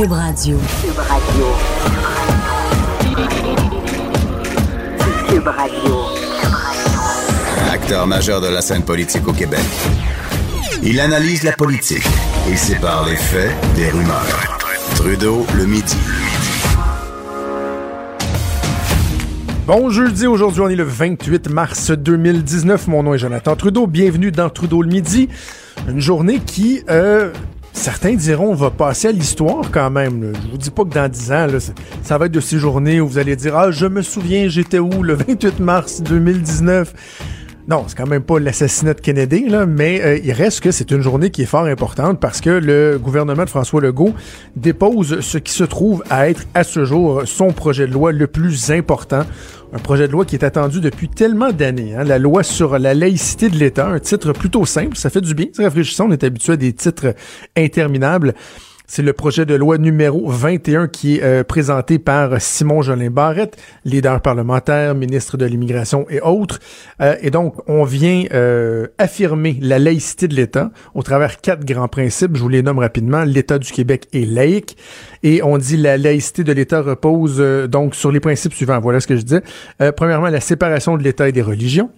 Cube Radio. Cube Radio. Cube Radio. Acteur majeur de la scène politique au Québec. Il analyse la politique et sépare les faits des rumeurs. Trudeau le midi. Bon jeudi, aujourd'hui on est le 28 mars 2019. Mon nom est Jonathan Trudeau. Bienvenue dans Trudeau le midi. Une journée qui, euh, certains diront, va passer à l'histoire quand même. Là. Je vous dis pas que dans 10 ans, ça, va être de ces journées où vous allez dire Ah, je me souviens, j'étais où le 28 mars 2019. Non, c'est quand même pas l'assassinat de Kennedy, mais euh, il reste que c'est une journée qui est fort importante parce que le gouvernement de François Legault dépose ce qui se trouve à être à ce jour son projet de loi le plus important. Un projet de loi qui est attendu depuis tellement d'années. Hein, la loi sur la laïcité de l'État, un titre plutôt simple, ça fait du bien, c'est rafraîchissant, on est habitué à des titres interminables. C'est le projet de loi numéro 21 qui est euh, présenté par Simon Jolin Barrette, leader parlementaire, ministre de l'immigration et autres. Euh, et donc, on vient euh, affirmer la laïcité de l'État au travers quatre grands principes. Je vous les nomme rapidement. L'État du Québec est laïque. Et on dit la laïcité de l'État repose donc sur les principes suivants. Voilà ce que je disais. premièrement, la séparation de l'État et des religions.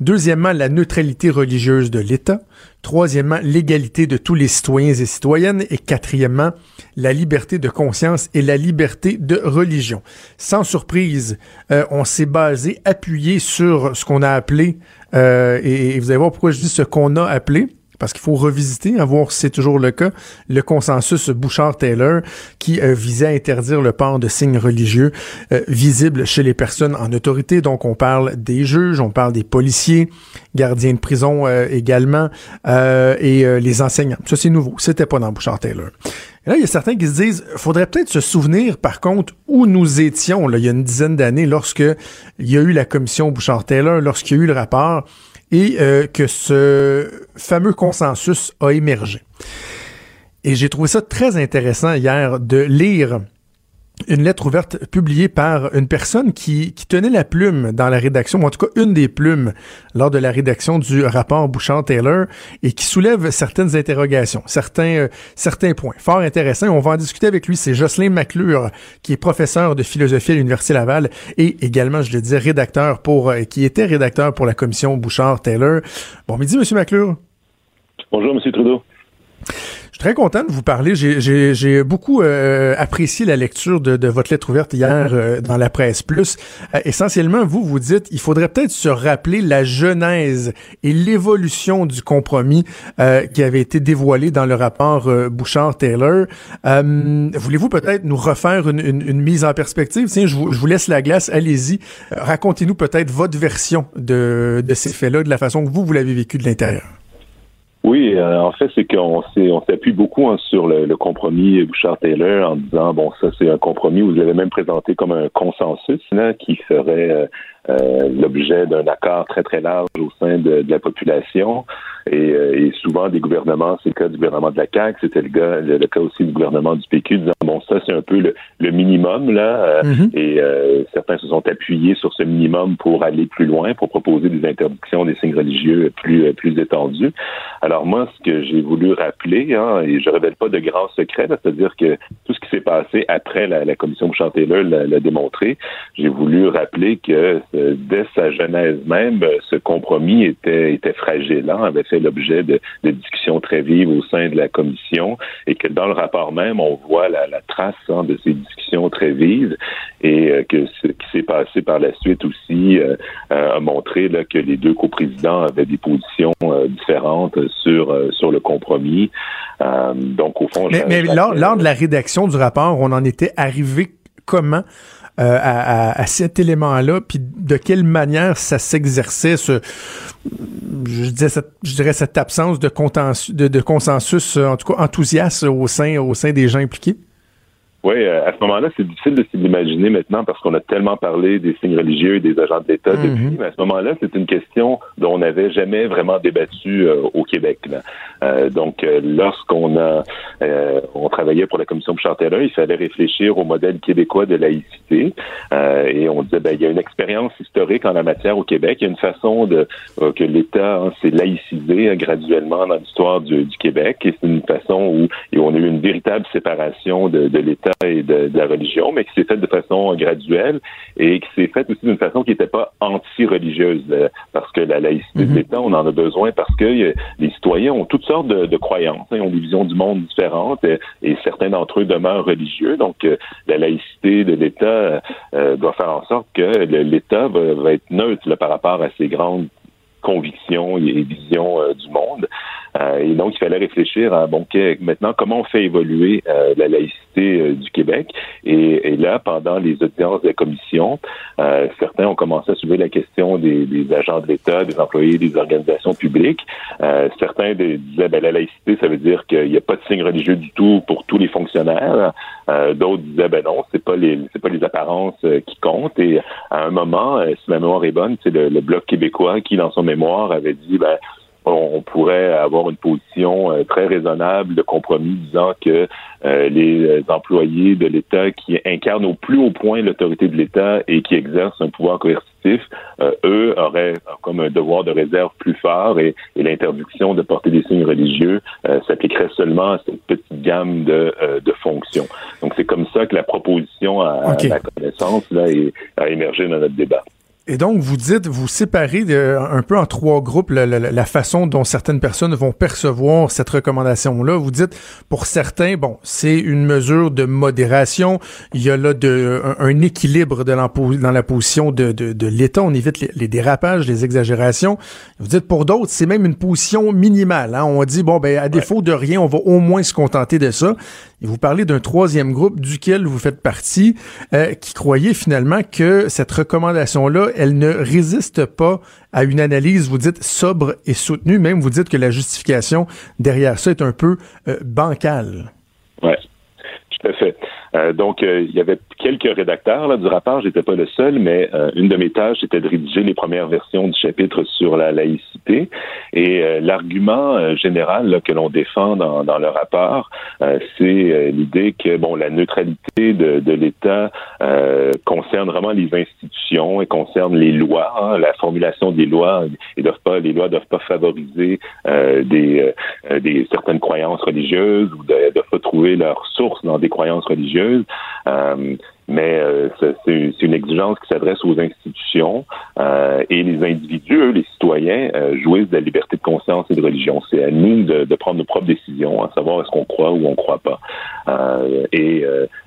Deuxièmement, la neutralité religieuse de l'État. Troisièmement, l'égalité de tous les citoyens et citoyennes. Et quatrièmement, la liberté de conscience et la liberté de religion. Sans surprise, euh, on s'est basé, appuyé sur ce qu'on a appelé, euh, et, et vous allez voir pourquoi je dis ce qu'on a appelé, parce qu'il faut revisiter, à voir si c'est toujours le cas, le consensus Bouchard-Taylor qui euh, visait à interdire le port de signes religieux euh, visibles chez les personnes en autorité. Donc, on parle des juges, on parle des policiers, gardiens de prison euh, également, et les enseignants. Ça, c'est nouveau. C'était pas dans Bouchard-Taylor. Et là, il y a certains qui se disent, faudrait peut-être se souvenir, par contre, où nous étions, là, il y a une dizaine d'années, lorsque il y a eu la commission Bouchard-Taylor, lorsqu'il y a eu le rapport, et euh, que ce fameux consensus a émergé. Et j'ai trouvé ça très intéressant hier de lire une lettre ouverte publiée par une personne qui, tenait la plume dans la rédaction, ou en tout cas une des plumes lors de la rédaction du rapport Bouchard-Taylor et qui soulève certaines interrogations, certains, euh, certains points fort intéressants. On va en discuter avec lui. C'est Jocelyn McClure, qui est professeur de philosophie à l'Université Laval et également, je le disais, rédacteur pour, euh, qui était rédacteur pour la commission Bouchard-Taylor. Bon midi, Monsieur McClure. Bonjour, Monsieur Trudeau. Je suis très content de vous parler. J'ai beaucoup euh, apprécié la lecture de, de, votre lettre ouverte hier euh, dans la presse plus. Euh, essentiellement, vous vous dites, il faudrait peut-être se rappeler la genèse et l'évolution du compromis qui avait été dévoilé dans le rapport Bouchard-Taylor. Voulez-vous peut-être nous refaire une, une, une, mise en perspective? Tiens, je vous, je vous laisse la glace. Allez-y. Racontez-nous peut-être votre version de, de ces faits-là, de la façon que vous vous l'avez vécu de l'intérieur. Oui, euh, en fait, c'est qu'on on s'appuie beaucoup hein, sur le, compromis Bouchard-Taylor en disant, bon, ça, c'est un compromis, vous l'avez même présenté comme un consensus là, qui ferait euh, euh, l'objet d'un accord très, très large au sein de, de la population. Et, euh, et, souvent, des gouvernements, c'est le cas du gouvernement de la CAQ, c'était le, cas, le, cas aussi du gouvernement du PQ, disant, bon, ça, c'est un peu le, le minimum, là, euh, mm-hmm. et euh, certains se sont appuyés sur ce minimum pour aller plus loin, pour proposer des interdictions des signes religieux plus, plus étendues. Alors moi, ce que j'ai voulu rappeler, hein, et je révèle pas de grands secrets, c'est-à-dire que tout ce qui s'est passé après la, la commission Bouchard-Taylor l'a démontré, j'ai voulu rappeler que dès sa genèse même, ce compromis était, était fragile, hein, avait fait l'objet de, de, discussions très vives au sein de la commission et que dans le rapport même, on voit la, la trace hein, de ces discussions très vives et euh, que ce qui s'est passé par la suite aussi euh, a montré là, que les deux coprésidents avaient des positions euh, différentes sur, sur le compromis. donc, au fond... Mais, mais lors, lors de la rédaction du rapport, on en était arrivé comment? Euh, à, à, cet élément-là, puis de quelle manière ça s'exerçait, ce, je, je dirais cette absence de, de, de consensus, en tout cas enthousiaste au sein, au sein des gens impliqués? Oui, à ce moment-là, c'est difficile de s'imaginer maintenant parce qu'on a tellement parlé des signes religieux et des agents de l'État mm -hmm. depuis, mais à ce moment-là, c'est une question dont on n'avait jamais vraiment débattu euh, au Québec. Euh, donc, euh, lorsqu'on a euh, on travaillait pour la commission Bouchard-Taylor, il fallait réfléchir au modèle québécois de laïcité et on disait ben, il y a une expérience historique en la matière au Québec, il y a une façon de que l'État hein, s'est laïcisé graduellement dans l'histoire du, du, Québec et c'est une façon où, où on a eu une véritable séparation de, l'État et de, la religion, mais qui s'est faite de façon graduelle et qui s'est faite aussi d'une façon qui n'était pas anti-religieuse, parce que la laïcité de mhm. l'État, on en a besoin parce que les citoyens ont toutes sortes de, croyances, hein, ils ont des visions du monde différentes et, certains d'entre eux demeurent religieux. Donc, la laïcité de l'État doit faire en sorte que l'État va, être neutre par rapport à ces grandes convictions et visions du monde. Euh, et donc, il fallait réfléchir à, bon, maintenant, comment on fait évoluer euh, la laïcité euh, du Québec. Et, là, pendant les audiences de la commission, certains ont commencé à soulever la question des, agents de l'État, des employés des organisations publiques. certains disaient, ben, la laïcité, ça veut dire qu'il n'y a pas de signe religieux du tout pour tous les fonctionnaires. D'autres disaient, ben non, c'est pas les, c'est pas les apparences qui comptent. Et à un moment, si ma mémoire est bonne, c'est le, le Bloc québécois qui, dans son mémoire, avait dit, ben, on pourrait avoir une position euh, très raisonnable de compromis disant que euh, les employés de l'État qui incarnent au plus haut point l'autorité de l'État et qui exercent un pouvoir coercitif, euh, eux auraient comme un devoir de réserve plus fort et, l'interdiction de porter des signes religieux s'appliquerait seulement à cette petite gamme de, fonctions. Donc c'est comme ça que la proposition à, la connaissance là, a émergé dans notre débat. Et donc, vous dites, vous séparez de, un peu en trois groupes la, la, la, façon dont certaines personnes vont percevoir cette recommandation-là. Vous dites, pour certains, bon, c'est une mesure de modération. Il y a là de, un, équilibre de dans la position de, de, de l'État. On évite les, dérapages, les exagérations. Vous dites, pour d'autres, c'est même une position minimale. Hein? On dit, bon, ben, à défaut de rien, on va au moins se contenter de ça. Et vous parlez d'un troisième groupe duquel vous faites partie, euh, qui croyait finalement que cette recommandation-là, elle ne résiste pas à une analyse, vous dites, sobre et soutenue. Même vous dites que la justification derrière ça est un peu euh, bancale. Oui, tout à fait. Euh, donc, euh, il y avait quelques rédacteurs là, du rapport, j'étais pas le seul, mais euh, une de mes tâches était de rédiger les premières versions du chapitre sur la laïcité. Et l'argument général que l'on défend dans, le rapport, c'est l'idée que bon, la neutralité de, l'État concerne vraiment les institutions et concerne les lois, hein, la formulation des lois. Ils doivent pas, les lois doivent pas favoriser des, des certaines croyances religieuses ou ne doivent pas trouver leur source dans des croyances religieuses euh, mais euh, c'est une exigence qui s'adresse aux institutions euh, et les individus, les citoyens, jouissent de la liberté de conscience et de religion. C'est à nous de, prendre nos propres décisions, à savoir est-ce qu'on croit ou on ne croit pas. et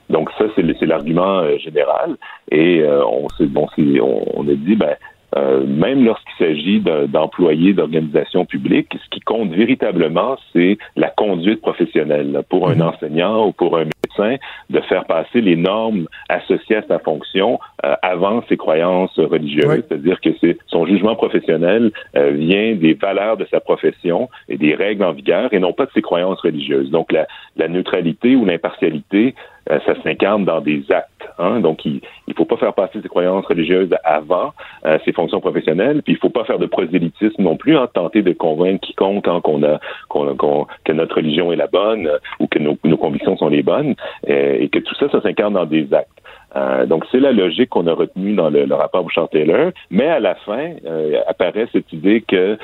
donc ça, c'est l'argument général. Et on, bon, on, on a dit, ben, euh, même lorsqu'il s'agit d'employés d'organisations publiques, ce qui compte véritablement, c'est la conduite professionnelle. Pour un mhm. enseignant ou pour un médecin, de faire passer les normes associées à sa fonction euh, avant ses croyances religieuses, c'est-à-dire que son jugement professionnel euh, vient des valeurs de sa profession et des règles en vigueur et non pas de ses croyances religieuses. Donc la, la neutralité ou l'impartialité ça s'incarne dans des actes. Hein? Donc, il ne faut pas faire passer ses croyances religieuses avant euh, ses fonctions professionnelles, puis il ne faut pas faire de prosélytisme non plus, hein, tenter de convaincre quiconque hein, qu'on a, qu'on, que notre religion est la bonne euh, ou que nos, nos convictions sont les bonnes, et que tout ça, ça s'incarne dans des actes. Euh, donc, c'est la logique qu'on a retenue dans le, rapport Bouchard-Taylor. Mais à la fin, apparaît cette idée que,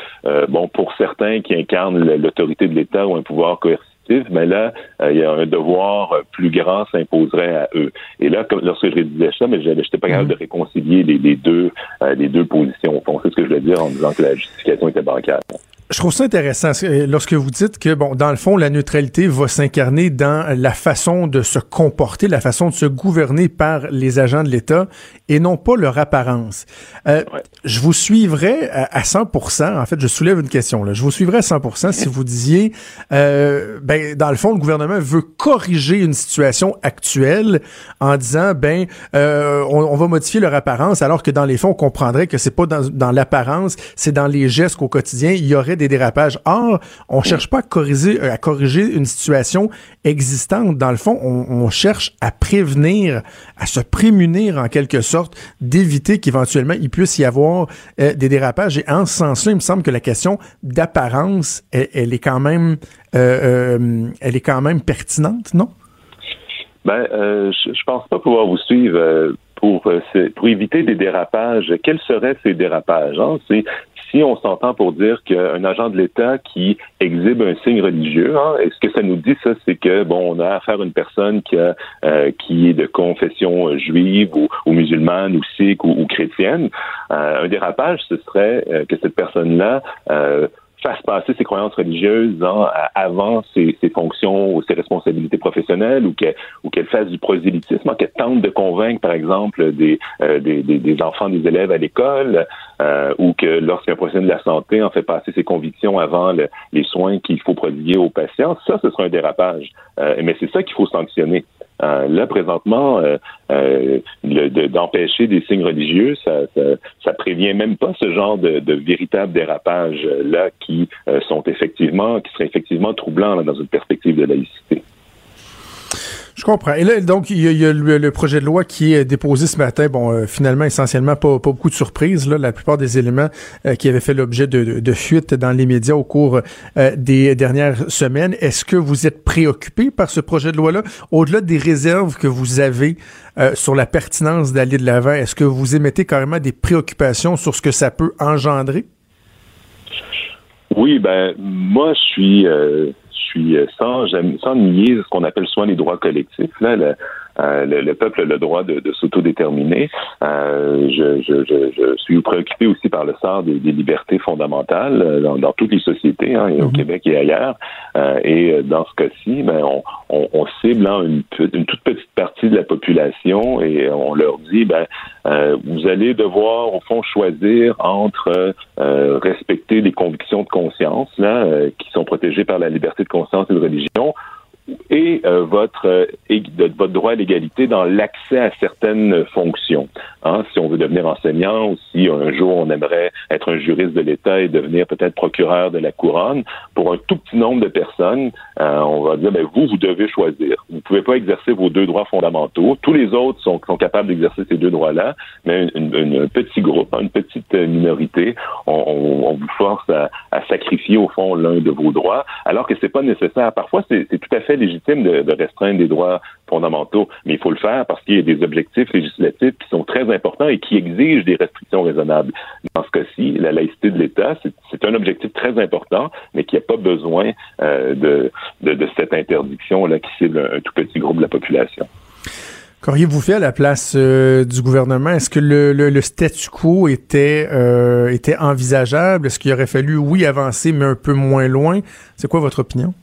bon, pour certains qui incarnent l'autorité de l'État ou un pouvoir coercitif, mais là, euh, il y a un devoir plus grand s'imposerait à eux. Et là, comme, lorsque je disais ça, mais je n'étais pas capable de réconcilier les, deux, euh, les deux positions. Au fond, c'est ce que je voulais dire en disant que la justification était bancaire. Je trouve ça intéressant lorsque vous dites que, bon, dans le fond, la neutralité va s'incarner dans la façon de se comporter, la façon de se gouverner par les agents de l'État et non pas leur apparence. Euh, je vous suivrais à, 100%. En fait, je soulève une question. Là. Je vous suivrais à 100% si vous disiez, euh, ben, dans le fond, le gouvernement veut corriger une situation actuelle en disant, ben, euh, on, va modifier leur apparence, alors que dans les fonds, on comprendrait que c'est pas dans, dans l'apparence, c'est dans les gestes qu'au quotidien, il y aurait des dérapages. Or, on cherche pas à corriger, euh, à corriger une situation existante. Dans le fond, on, cherche à prévenir, à se prémunir en quelque sorte, d'éviter qu'éventuellement il puisse y avoir euh, des dérapages. Et en ce sens-là, il me semble que la question d'apparence, elle, est quand même, euh, elle est quand même pertinente, non? Ben, je, je pense pas pouvoir vous suivre pour, pour éviter des dérapages. Quels seraient ces dérapages? Hein? On s'entend pour dire qu'un agent de l'État qui exhibe un signe religieux, hein, ce que ça nous dit, ça, c'est que bon, on a affaire à une personne qui, euh, est de confession juive ou, musulmane ou sikh ou, chrétienne. Euh, un dérapage, ce serait euh, que cette personne-là fasse passer ses croyances religieuses hein, avant ses, fonctions ou ses responsabilités professionnelles ou qu'elle ou qu'elle fasse du prosélytisme, hein, qu'elle tente de convaincre, par exemple, des, euh, des, enfants, des élèves à l'école, euh, ou que lorsqu'un professionnel de la santé en fait passer ses convictions avant le, les soins qu'il faut prodiguer aux patients, ça, ce sera un dérapage. Euh, mais c'est ça qu'il faut sanctionner. Euh, là, présentement, euh, euh d'empêcher des signes religieux, ça, ça, ça, prévient même pas ce genre de, de véritable dérapage là qui euh, sont effectivement, qui seraient effectivement troublants dans une perspective de laïcité. Je comprends. Et là, donc, il y a, le, projet de loi qui est déposé ce matin. Bon, euh, finalement, essentiellement, pas, pas, beaucoup de surprises. Là. La plupart des éléments euh, qui avaient fait l'objet de, de, fuite dans les médias au cours euh, des dernières semaines. Est-ce que vous êtes préoccupé par ce projet de loi-là? Au-delà des réserves que vous avez sur la pertinence d'aller de l'avant, est-ce que vous émettez carrément des préoccupations sur ce que ça peut engendrer? Oui, ben moi je suis suis euh, sans, sans nier ce qu'on appelle souvent les droits collectifs. Là, euh, le, peuple a le droit de, de s'autodéterminer. Euh, je, je, je, je, suis préoccupé aussi par le sort des, des libertés fondamentales euh, dans, dans, toutes les sociétés, hein, au mhm. Québec et ailleurs. Euh, et dans ce cas-ci, ben, on, on, on cible hein, une, une, toute petite partie de la population et on leur dit, ben, vous allez devoir, au fond, choisir entre respecter les convictions de conscience là, qui sont protégées par la liberté de conscience et de religion et euh, votre, euh, votre droit à l'égalité dans l'accès à certaines fonctions. Hein, si on veut devenir enseignant ou si un jour on aimerait être un juriste de l'État et devenir peut-être procureur de la couronne, pour un tout petit nombre de personnes, euh, on va dire, ben, vous, vous devez choisir. Vous ne pouvez pas exercer vos deux droits fondamentaux. Tous les autres sont, sont capables d'exercer ces deux droits-là, mais un petit groupe, hein, une petite minorité, on, on, vous force à, à, sacrifier au fond l'un de vos droits, alors que c'est pas nécessaire. Parfois, c'est tout à fait légitime de, restreindre des droits fondamentaux, mais il faut le faire parce qu'il y a des objectifs législatifs qui sont très importants et qui exigent des restrictions raisonnables. Dans ce cas-ci, la laïcité de l'État, c'est un objectif très important, mais qui n'a pas besoin euh, de, de, cette interdiction-là qui cible un, tout petit groupe de la population. Qu'auriez-vous fait à la place euh, du gouvernement? Est-ce que le, statu quo était, euh, était envisageable? Est-ce qu'il aurait fallu, oui, avancer, mais un peu moins loin? C'est quoi votre opinion?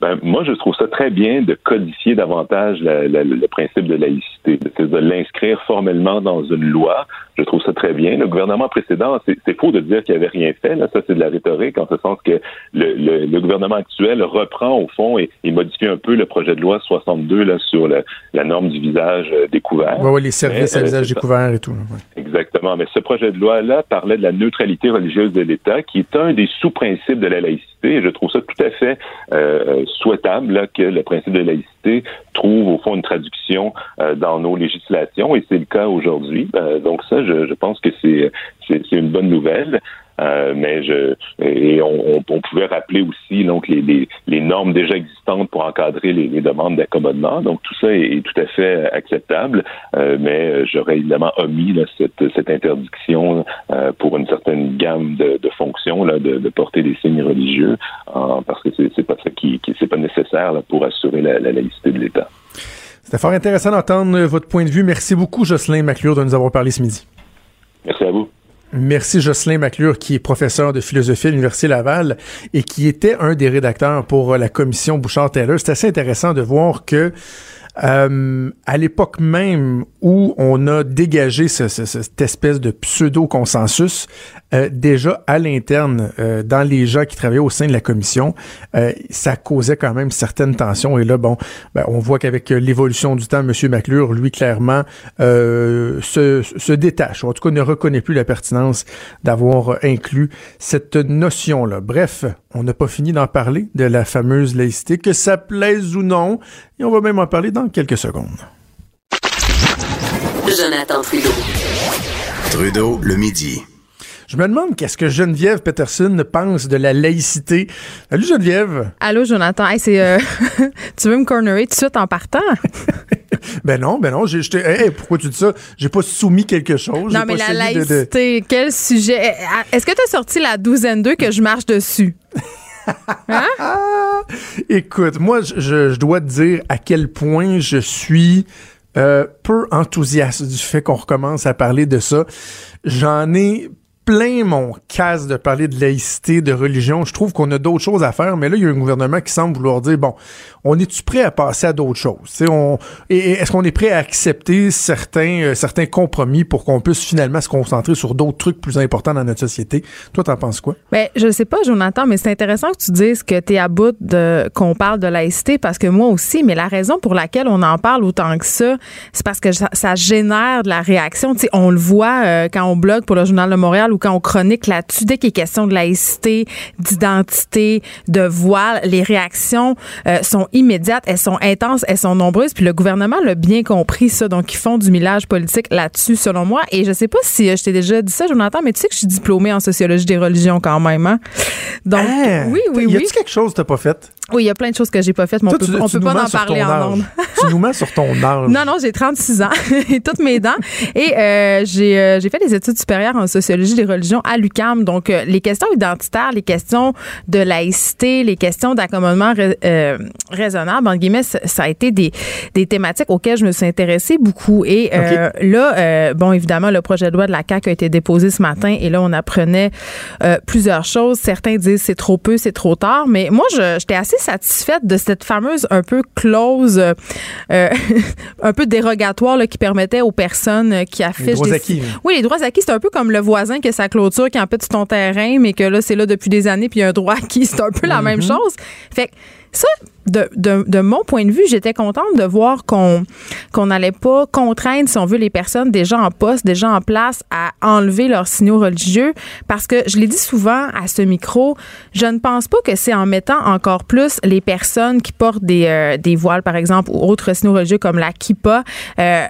Ben, moi, je trouve ça très bien de codifier davantage le principe de laïcité, de l'inscrire formellement dans une loi. Je trouve ça très bien. Le gouvernement précédent, c'est faux de dire qu'il n'avait rien fait. Là. Ça, c'est de la rhétorique, en ce sens que le, le, gouvernement actuel reprend au fond et, modifie un peu le projet de loi 62 là, sur la norme du visage euh, découvert. Oui, les services à euh, visage découvert et tout. Exactement. Mais ce projet de loi-là parlait de la neutralité religieuse de l'État, qui est un des sous-principes de la laïcité. Et je trouve ça tout à fait euh, souhaitable là, que le principe de laïcité trouve au fond une traduction euh, dans nos législations, et c'est le cas aujourd'hui. Euh, donc ça, je, je pense que c'est c'est une bonne nouvelle. Euh, mais je et on, on, pouvait rappeler aussi donc les, les, les, normes déjà existantes pour encadrer les, les demandes d'accommodement. Donc tout ça est, tout à fait acceptable, euh, mais j'aurais évidemment omis là, cette, cette, interdiction euh, pour une certaine gamme de, de fonctions là, de, de, porter des signes religieux, parce que c'est pas ça qui, qui c'est pas nécessaire là, pour assurer la, la laïcité de l'État. C'était fort intéressant d'entendre votre point de vue. Merci beaucoup, Jocelyn McClure, de nous avoir parlé ce midi. Merci à vous. Merci Jocelyn McClure, qui est professeur de philosophie à l'Université Laval et qui était un des rédacteurs pour la commission Bouchard-Taylor. C'est assez intéressant de voir que euh, à l'époque même où on a dégagé ce, ce, cette espèce de pseudo-consensus, euh, déjà à l'interne, euh, dans les gens qui travaillaient au sein de la commission, euh, ça causait quand même certaines tensions. Et là, bon, ben, on voit qu'avec l'évolution du temps, M. McClure, lui, clairement, se, se, détache, ou en tout cas ne reconnaît plus la pertinence d'avoir inclus cette notion-là. Bref, on n'a pas fini d'en parler, de la fameuse laïcité, que ça plaise ou non, et on va même en parler dans quelques secondes. Jonathan Trudeau. Trudeau, le midi. Je me demande qu'est-ce que Geneviève Peterson pense de la laïcité. Salut Geneviève. Allô Jonathan. Hey, c'est euh, tu veux me cornerer tout de suite en partant? ben non, ben non. J'ai, hey, pourquoi tu dis ça? J'ai pas soumis quelque chose. Non, mais la laïcité, quel sujet? Eh, est-ce que tu as sorti la douzaine 2 que je marche dessus? Hein? Écoute, moi, je, je, dois te dire à quel point je suis euh, peu enthousiaste du fait qu'on recommence à parler de ça. J'en ai plein mon casse de parler de laïcité, de religion. Je trouve qu'on a d'autres choses à faire, mais là, il y a un gouvernement qui semble vouloir dire, bon, on est-tu prêt à passer à d'autres choses? On, et est-ce qu'on est prêt à accepter certains, euh, certains compromis pour qu'on puisse finalement se concentrer sur d'autres trucs plus importants dans notre société? Toi, t'en penses quoi? Ben, je sais pas, Jonathan, mais c'est intéressant que tu dises que tu es à bout de qu'on parle de laïcité parce que moi aussi, mais la raison pour laquelle on en parle autant que ça, c'est parce que ça, génère de la réaction. sais, on le voit euh, quand on blogue pour le Journal de Montréal ou quand on chronique là-dessus, dès qu'il est question de laïcité, d'identité, de voile, les réactions euh, sont immédiates, elles sont intenses, elles sont nombreuses. Puis le gouvernement l'a bien compris ça, donc ils font du millage politique là-dessus, selon moi. Et je sais pas si euh, je t'ai déjà dit ça, Jonathan, mais tu sais que je suis diplômée en sociologie des religions quand même. Hein? Donc, hein? oui, oui, oui. Y a-t-il quelque chose que t'as pas fait? Oui, il y a plein de choses que j'ai pas faites, mais on peut, peut pas en parler en ondes. tu nous mets sur ton âge. Non, non, j'ai 36 ans et toutes mes dents. Et euh, j'ai, euh, j'ai fait des études supérieures en sociologie des religions à l'UCAM. Donc, euh, les questions identitaires, les questions de laïcité, les questions d'accommodement euh, raisonnable, en guillemets, ça, a été des, des thématiques auxquelles je me suis intéressée beaucoup. Et là, bon, évidemment, le projet de loi de la CAQ a été déposé ce matin et là, on apprenait plusieurs choses. Certains disent c'est trop peu, c'est trop tard. Mais moi, j'étais assez satisfaite de cette fameuse un peu clause, euh, euh, un peu dérogatoire là, qui permettait aux personnes qui affichent. Les droits acquis. Oui, les droits acquis, c'est un peu comme le voisin qui a sa clôture qui empêche ton terrain, mais que là, c'est là depuis des années, puis il y a un droit acquis. C'est un peu la même mm-hmm. chose. Fait que ça, de, de, mon point de vue, j'étais contente de voir qu'on qu'on n'allait pas contraindre, si on veut, les personnes déjà en poste, déjà en place, à enlever leurs signaux religieux, parce que je l'ai dit souvent à ce micro, je ne pense pas que c'est en mettant encore plus les personnes qui portent des, euh, voiles, par exemple, ou autres signaux religieux comme la kippa, euh,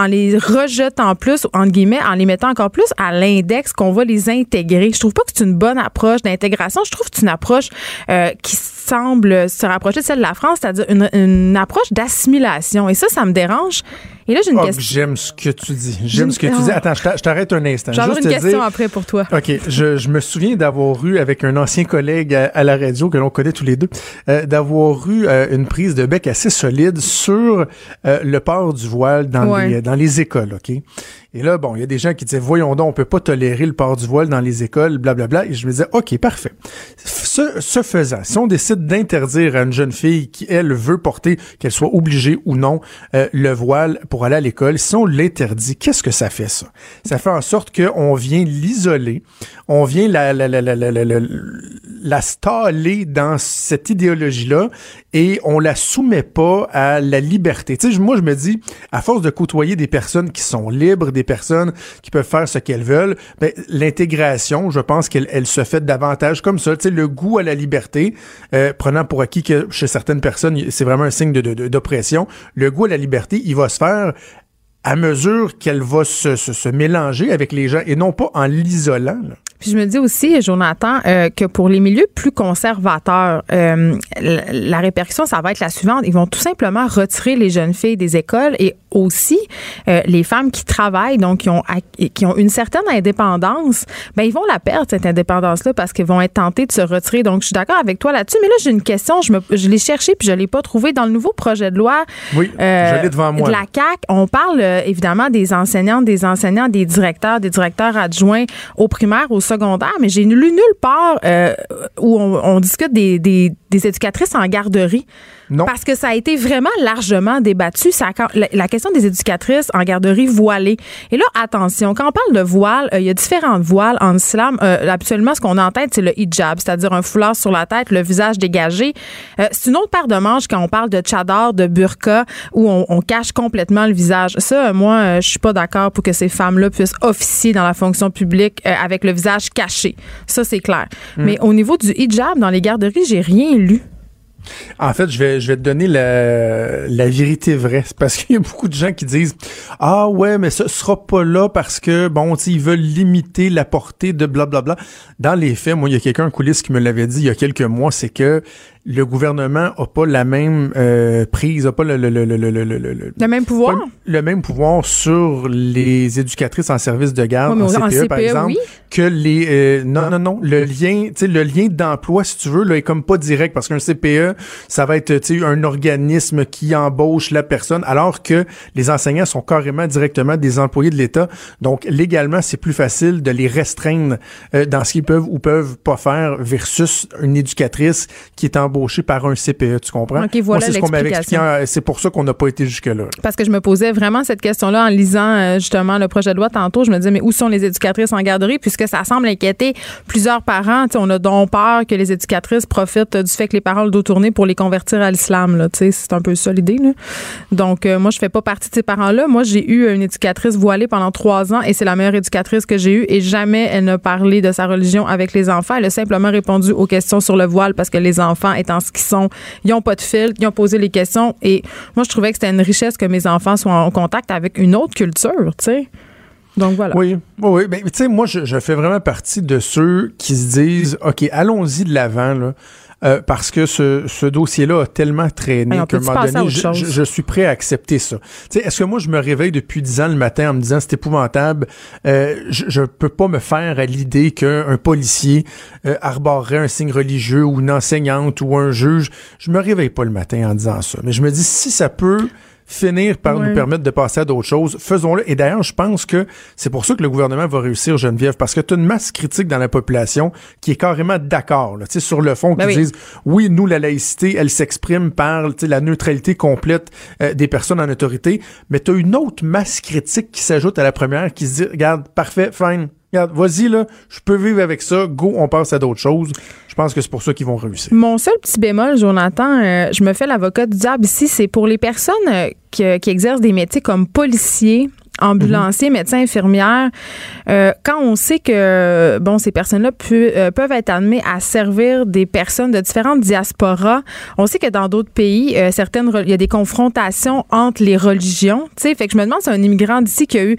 en les rejetant plus, entre guillemets, en les mettant encore plus à l'index, qu'on va les intégrer. Je trouve pas que c'est une bonne approche d'intégration. Je trouve que c'est une approche euh, qui semble se rapprocher de celle de la France, c'est-à-dire une, une approche d'assimilation. Et ça, ça me dérange. Et là, j'ai une oh, question. J'aime ce que tu dis. J'aime ce que tu dis. Attends, je t'arrête un instant. J'en une question après pour toi. OK. Je, je me souviens d'avoir eu, avec un ancien collègue à, la radio que l'on connaît tous les deux, euh, d'avoir eu euh, une prise de bec assez solide sur euh, le port du voile dans, les, dans les écoles, OK? Et là, bon, il y a des gens qui disaient, voyons donc, on peut pas tolérer le port du voile dans les écoles, blablabla. Et je me disais, OK, parfait. Ce, ce faisant, si on décide d'interdire à une jeune fille qui, elle, veut porter, qu'elle soit obligée ou non, euh, le voile pour aller à l'école, si on l'interdit, qu'est-ce que ça fait, ça? Ça fait en sorte qu'on vient l'isoler, on vient la, la, la, la, la, la, la staller dans cette idéologie-là et on la soumet pas à la liberté. Tu sais, moi, je me dis, à force de côtoyer des personnes qui sont libres, des personnes qui peuvent faire ce qu'elles veulent, ben, l'intégration, je pense qu'elle elle se fait davantage comme ça. Tu sais, le goût à la liberté, euh, prenant pour acquis que chez certaines personnes, c'est vraiment un signe d'oppression, le goût à la liberté, il va se faire à mesure qu'elle va se, se, se, mélanger avec les gens et non pas en l'isolant. Puis je me dis aussi, Jonathan, euh, que pour les milieux plus conservateurs, euh, la, répercussion, ça va être la suivante. Ils vont tout simplement retirer les jeunes filles des écoles et aussi euh, les femmes qui travaillent, donc qui ont, qui ont une certaine indépendance, ben ils vont la perdre, cette indépendance-là, parce qu'ils vont être tentés de se retirer. Donc, je suis d'accord avec toi là-dessus. Mais là, j'ai une question. Je, me, je l'ai cherché puis je l'ai pas trouvé. Dans le nouveau projet de loi oui, je devant moi, de la CAQ, on parle évidemment des enseignantes, des enseignants, des directeurs, des directeurs adjoints au primaire, au secondaire, mais j'ai lu nulle part euh, où on, discute des, éducatrices en garderie. Non. Parce que ça a été vraiment largement débattu. Ça, la, question des éducatrices en garderie voilée. Et là, attention, quand on parle de voile, euh, il y a différentes voiles en islam. Euh, absolument, ce qu'on a en tête, c'est le hijab, c'est-à-dire un foulard sur la tête, le visage dégagé. Euh, c'est une autre paire de manches quand on parle de tchadar, de burqa, où on, on cache complètement le visage. Ça, moi, je suis pas d'accord pour que ces femmes-là puissent officier dans la fonction publique avec le visage caché. Ça, c'est clair. Hmm. Mais au niveau du hijab dans les garderies, j'ai rien lu. En fait, je vais, je vais te donner la, la vérité vraie. Parce qu'il y a beaucoup de gens qui disent Ah ouais, mais ce sera pas là parce que, bon, ils veulent limiter la portée de blablabla. Dans les faits, moi, il y a quelqu'un en coulisses qui me l'avait dit il y a quelques mois, c'est que le gouvernement a pas la même euh, prise, a pas le, le, le, le, le, le, le même pouvoir? le même pouvoir sur les éducatrices en service de garde, Ouais, en en CPE, par exemple, oui. Que les euh, non non. non le lien tu sais le lien d'emploi si tu veux là est comme pas direct parce qu'un CPE ça va être tu sais un organisme qui embauche la personne alors que les enseignants sont carrément directement des employés de l'État. Donc légalement c'est plus facile de les restreindre euh, dans ce qu'ils peuvent ou peuvent pas faire versus une éducatrice qui est embauchée par un CPE tu comprends? Ok, voilà Moi c'est ce qu'on m'avait expliqué c'est pour ça qu'on n'a pas été jusque là. Parce que je me posais vraiment cette question-là en lisant euh, justement le projet de loi tantôt. Je me disais, mais où sont les éducatrices en garderie? Puisque ça semble inquiéter plusieurs parents. Tu sais, on a donc peur que les éducatrices profitent du fait que les parents ont le pour les convertir à l'islam. C'est un peu ça l'idée. Donc, euh, moi, je fais pas partie de ces parents-là. Moi, j'ai eu une éducatrice voilée pendant trois ans et c'est la meilleure éducatrice que j'ai eue. Et jamais elle n'a parlé de sa religion avec les enfants. Elle a simplement répondu aux questions sur le voile parce que les enfants, étant ce qu'ils sont, ils ont pas de filtre, ils ont posé les questions. Et moi, je trouvais que c'était une richesse que mes enfants soient en contact avec une autre culture, tu sais. Donc voilà. Oui, oui, oui. Ben, tu sais, moi, je, je fais vraiment partie de ceux qui se disent, OK, allons-y de l'avant, là. euh, parce que ce, ce dossier-là a tellement traîné qu'à un moment donné, je, chose? je- je suis prêt à accepter ça. Tu sais, est-ce que moi, je me réveille depuis 10 ans le matin en me disant c'est épouvantable, euh, je, je peux pas me faire à l'idée qu'un policier euh, arborerait un signe religieux ou une enseignante ou un juge. Je me réveille pas le matin en disant ça. Mais je me dis, si ça peut finir par Ouais. nous permettre de passer à d'autres choses, faisons-le. Et d'ailleurs, je pense que c'est pour ça que le gouvernement va réussir, Geneviève, parce que tu as une masse critique dans la population qui est carrément d'accord, là, tu sais, sur le fond, Ben qui oui. disent, oui, nous, la laïcité, elle s'exprime par tu sais, la neutralité complète euh, des personnes en autorité, mais tu as une autre masse critique qui s'ajoute à la première, qui se dit, regarde, parfait, fine, regarde, vas-y, là, je peux vivre avec ça, go, on passe à d'autres choses. Je pense que c'est pour ça qu'ils vont réussir. Mon seul petit bémol, Jonathan, euh, je me fais l'avocat du diable ici, c'est pour les personnes euh, qui, qui exercent des métiers comme policiers ambulanciers, médecins, infirmières, euh, quand on sait que bon ces personnes-là euh, peuvent être amenées à servir des personnes de différentes diasporas, on sait que dans d'autres pays, euh, certaines il y a des confrontations entre les religions, tu sais, fait que je me demande si un immigrant d'ici qui a eu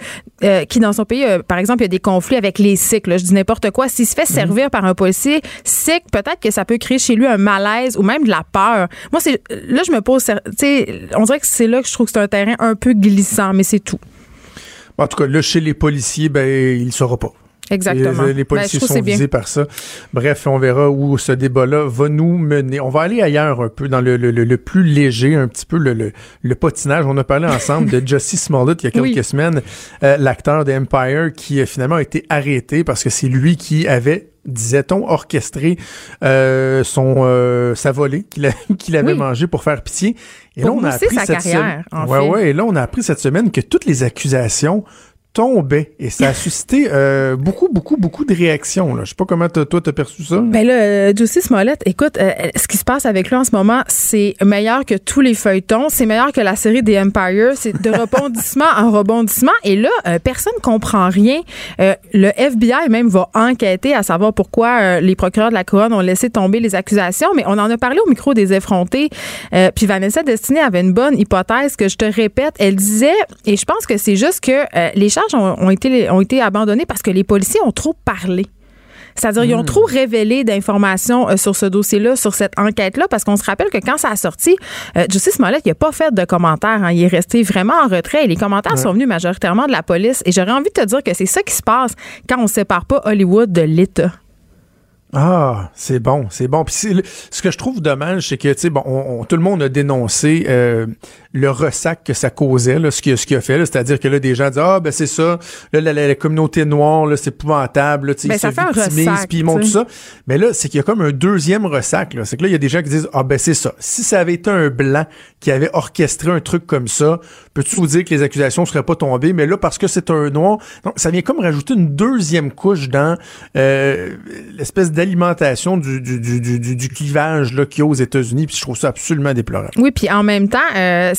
qui dans son pays par exemple, il y a des conflits avec les Sikhs, là, je dis n'importe quoi, s'il se fait servir par un policier Sikh, peut-être que ça peut créer chez lui un malaise ou même de la peur. Moi c'est là je me pose tu sais, on dirait que c'est là que je trouve que c'est un terrain un peu glissant, mais c'est tout. En tout cas, là, chez les policiers, ben, il ne saura pas. Exactement. Les, les Ben, policiers sont visés par ça. Bref, on verra où ce débat-là va nous mener. On va aller ailleurs un peu, dans le, le, le- le plus léger, un petit peu le, le, patinage. On a parlé ensemble de Jussie Smollett il y a quelques Oui. semaines, euh, l'acteur de Empire qui a finalement été arrêté parce que c'est lui qui avait disait-on, orchestré euh, son euh, sa volée qu'il a- qu'il avait Oui. mangé pour faire pitié. Et Pour là, on a appris sa cette carrière, semaine- en ouais, fait. ouais, et là, on a appris cette semaine que toutes les accusations tombaient et ça a suscité euh, beaucoup, beaucoup, beaucoup de réactions. Là. Je sais pas comment toi t'as perçu ça. Ben là, euh, Jussie Smollett, écoute, euh, ce qui se passe avec lui en ce moment, c'est meilleur que tous les feuilletons, c'est meilleur que la série des Empire, c'est de rebondissement en rebondissement. Et là, euh, personne comprend rien. Euh, le FBI même va enquêter à savoir pourquoi euh, les procureurs de la couronne ont laissé tomber les accusations. Mais on en a parlé au micro des effrontés. Puis Vanessa Destinée avait une bonne hypothèse que je te répète. Elle disait, et je pense que c'est juste que les charges ont, ont été ont été abandonnées parce que les policiers ont trop parlé. C'est-à-dire, ils ont trop révélé d'informations euh, sur ce dossier-là, sur cette enquête-là, parce qu'on se rappelle que quand ça a sorti, euh, Justice Smollett, il n'a pas fait de commentaires. hein. Il est resté vraiment en retrait et les commentaires sont venus majoritairement de la police. Et j'aurais envie de te dire que c'est ça qui se passe quand on ne sépare pas Hollywood de l'État. Ah, c'est bon, c'est bon. Puis ce que je trouve dommage, c'est que tu sais, bon, on- on- tout le monde a dénoncé euh, le ressac que ça causait, là, ce qu'il ce qu'il a fait, c'est-à-dire que là, des gens disent ah ben c'est ça, là, la, la- la communauté noire, là, c'est épouvantable, là, Ben, ils ça se fait un victimisent, ressac, puis ils sais. ça. Mais là, c'est qu'il y a comme un deuxième ressac. C'est que là, il y a des gens qui disent ah ben c'est ça. Si ça avait été un blanc qui avait orchestré un truc comme ça, peux-tu vous dire que les accusations seraient pas tombées? Mais là, parce que c'est un noir, donc ça vient comme rajouter une deuxième couche dans euh, l'espèce d'alimentation du, du, du, du, du clivage là, qu'il y a aux États-Unis. Puis je trouve ça absolument déplorable. Oui, puis en même temps, euh,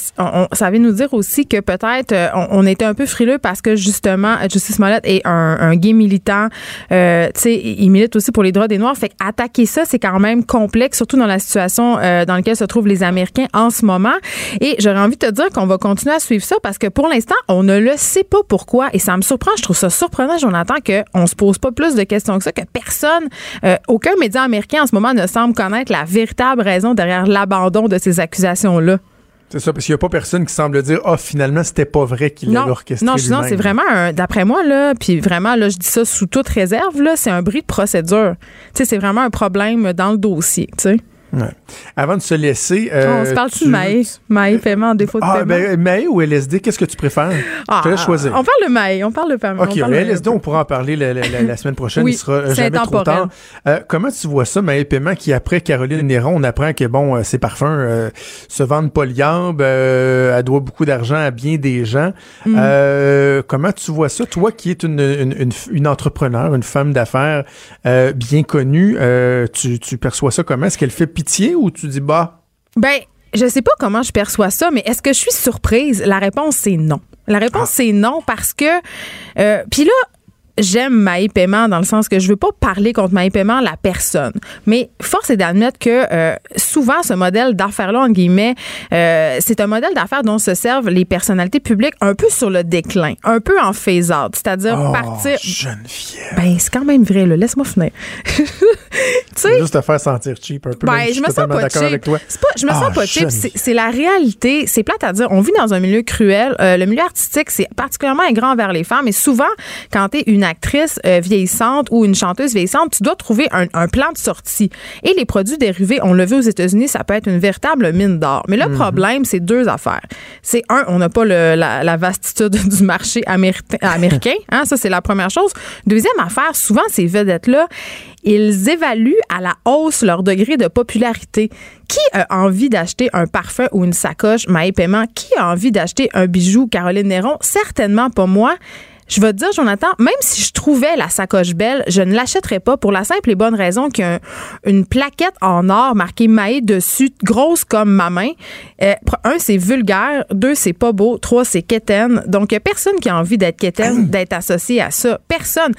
ça veut nous dire aussi que peut-être euh, on, était un peu frileux parce que justement, Justice Smollett est un, gay militant. Euh, tu sais, il milite aussi pour les droits des Noirs. Fait attaquer ça, c'est quand même complexe, surtout dans la situation euh, dans laquelle se trouvent les Américains en ce moment. Et j'aurais envie de te dire qu'on va continuer à suivre ça parce que pour l'instant, on ne le sait pas pourquoi. Et ça me surprend. Je trouve ça surprenant, Jonathan, qu'on se pose pas plus de questions que ça, que personne, euh, aucun média américain en ce moment ne semble connaître la véritable raison derrière l'abandon de ces accusations-là. C'est ça, parce qu'il n'y a pas personne qui semble dire, ah, oh, finalement, c'était pas vrai qu'il l'avait orchestré. Non, non, c'est vraiment, d'après moi, là, puis vraiment, là, je dis ça sous toute réserve, là, c'est un bris de procédure. Tu sais, c'est vraiment un problème dans le dossier, tu sais. Ouais. Avant de se laisser. Euh, on se parle-tu de Maï? Maï, paiement en défaut de ah, paiement. Ben, ou LSD, qu'est-ce que tu préfères? Ah, je te laisse choisir. On parle de Maï, on parle de paiement. OK, on parle LSD, on pourra en parler la, la, la, la semaine prochaine. oui, Il sera jamais trop tard. Euh, comment tu vois ça, Maï Paiement, qui après Caroline Néron, on apprend que, bon, euh, ses parfums euh, se vendent pas liable, euh, elle doit beaucoup d'argent à bien des gens. Mm. comment tu vois ça? Toi qui es une, une, une, une entrepreneur, une femme d'affaires bien connue, tu, tu perçois ça comment? Est-ce qu'elle fait pitié ou tu dis bah? Ben, je sais pas comment je perçois ça, mais est-ce que je suis surprise? La réponse, c'est non. La réponse, ah. c'est non parce que. Euh, Puis là, j'aime Maï Paiement dans le sens que je veux pas parler contre Maï Paiement, la personne. Mais force est d'admettre que euh, souvent, ce modèle d'affaires-là, en guillemets, euh, c'est un modèle d'affaires dont se servent les personnalités publiques un peu sur le déclin, un peu en phase-out. C'est-à-dire oh, partir. Geneviève. Ben, c'est quand même vrai, là. Laisse-moi finir. tu sais. Juste te faire sentir cheap un peu. Ben, je, je me sens pas cheap. Avec toi. Pas, je me oh, sens pas cheap. C'est la réalité. C'est plate à dire. On vit dans un milieu cruel. Euh, le milieu artistique, c'est particulièrement grand envers les femmes. Et souvent, quand t'es une actrice euh, vieillissante ou une chanteuse vieillissante, tu dois trouver un, un, plan de sortie. Et les produits dérivés, on l'a vu aux États-Unis, ça peut être une véritable mine d'or. Mais le mm -hmm. problème, c'est deux affaires. C'est un, on n'a pas le, la, la, vastitude du marché américain. Hein, ça, c'est la première chose. Deuxième affaire, souvent, ces vedettes-là, ils évaluent à la hausse leur degré de popularité. Qui a envie d'acheter un parfum ou une sacoche? Maï Paiement? Qui a envie d'acheter un bijou? Caroline Néron? Certainement pas moi. Je vais te dire, Jonathan, même si je trouvais la sacoche belle, je ne l'achèterais pas pour la simple et bonne raison qu'il y a une plaquette en or marquée Maï dessus, grosse comme ma main. Euh, un, c'est vulgaire. Deux, c'est pas beau. Trois, c'est quétaine. Donc, il n'y a personne qui a envie d'être quétaine, d'être associé à ça. Personne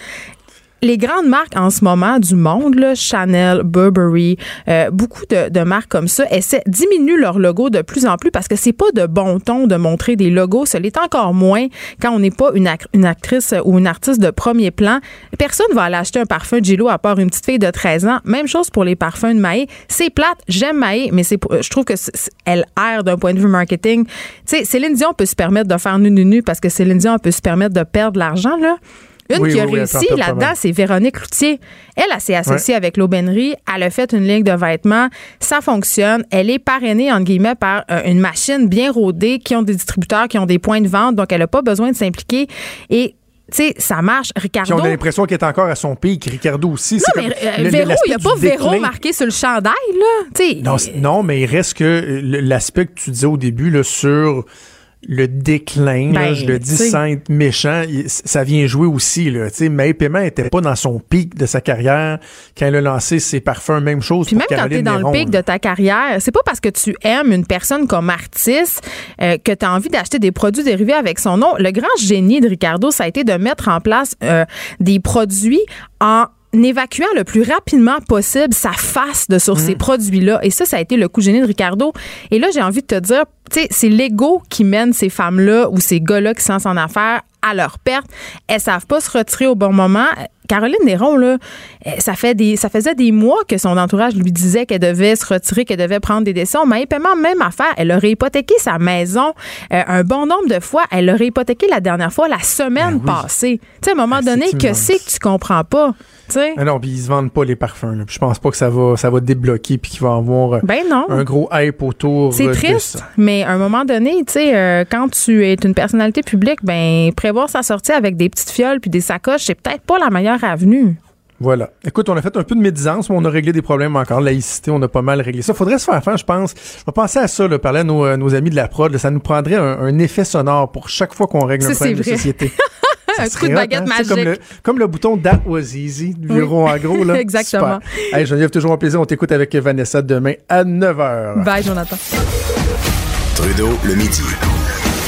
les grandes marques en ce moment du monde, là, Chanel, Burberry, euh, beaucoup de, marques comme ça, essaient, diminuent leur logo de plus en plus parce que c'est pas de bon ton de montrer des logos. Ce l'est encore moins quand on n'est pas une, act une, actrice ou une artiste de premier plan. Personne va aller acheter un parfum Gillo à part une petite fille de 13 ans. Même chose pour les parfums de Maé. C'est plate. J'aime Maé, mais c'est, je trouve que elle erre d'un point de vue marketing. Tu sais, Céline Dion peut se permettre de faire nu nu nu parce que Céline Dion peut se permettre de perdre l'argent, là. Une oui, qui a oui, réussi là-dedans, c'est Véronique Loutier. Elle, elle s'est associée avec l'aubainerie. Elle a fait une ligne de vêtements. Ça fonctionne. Elle est parrainée, entre guillemets, par euh, une machine bien rodée qui ont des distributeurs, qui ont des points de vente. Donc, elle n'a pas besoin de s'impliquer. Et tu sais, ça marche. Ricardo. Puis on a l'impression qu'il est encore à son pic. Ricardo aussi. Non, mais euh, Véro, il n'y a pas Véro marqué sur le chandail, là. Non, non, mais il reste que l'aspect que tu disais au début, là, sur le déclin, ben, là, je le dis sans être méchant, ça vient jouer aussi. Là, May Paiement était pas dans son pic de sa carrière quand elle a lancé ses parfums, même chose Puis pour même Caroline quand t'es dans le pic de ta carrière, c'est pas parce que tu aimes une personne comme artiste euh, que tu as envie d'acheter des produits dérivés avec son nom. Le grand génie de Ricardo, ça a été de mettre en place euh, des produits en évacuant le plus rapidement possible sa face de sur mmh. ces produits-là. Et ça, ça a été le coup génie de Ricardo. Et là, j'ai envie de te dire, tu sais, c'est l'ego qui mène ces femmes-là ou ces gars-là qui sont en affaires à leur perte. Elles savent pas se retirer au bon moment. Caroline Néron, là, ça, fait des, ça faisait des mois que son entourage lui disait qu'elle devait se retirer, qu'elle devait prendre des décisions. Mais paiement, même affaire. Elle aurait hypothéqué sa maison euh, un bon nombre de fois. Elle aurait hypothéqué la dernière fois, la semaine Ben oui. passée. Tu sais, à un moment Ben, donné, que c'est que tu comprends pas? Ah non, puis ils se vendent pas les parfums. Là. Je pense pas que ça va, ça va débloquer puis qu'il va y avoir euh, Ben non. un gros hype autour C'est euh, de triste, ça. mais à un moment donné, tu sais, euh, quand tu es une personnalité publique, ben prévoir sa sortie avec des petites fioles puis des sacoches, c'est peut-être pas la meilleure avenue. Voilà. Écoute, on a fait un peu de médisance, mais on a réglé des problèmes encore. Laïcité, on a pas mal réglé ça. Faudrait se faire faire, je pense. Je vais penser à ça, là, parler à nos, euh, nos amis de la prod. là. ça nous prendrait un, un effet sonore pour chaque fois qu'on règle un problème de société. un coup de baguette magique. Comme le, comme le, bouton That was easy, du bureau en gros. Là. Exactement. Super. Hey, Geneviève, toujours un plaisir. On t'écoute avec Vanessa demain à 9h. Bye, Jonathan. Trudeau, le midi.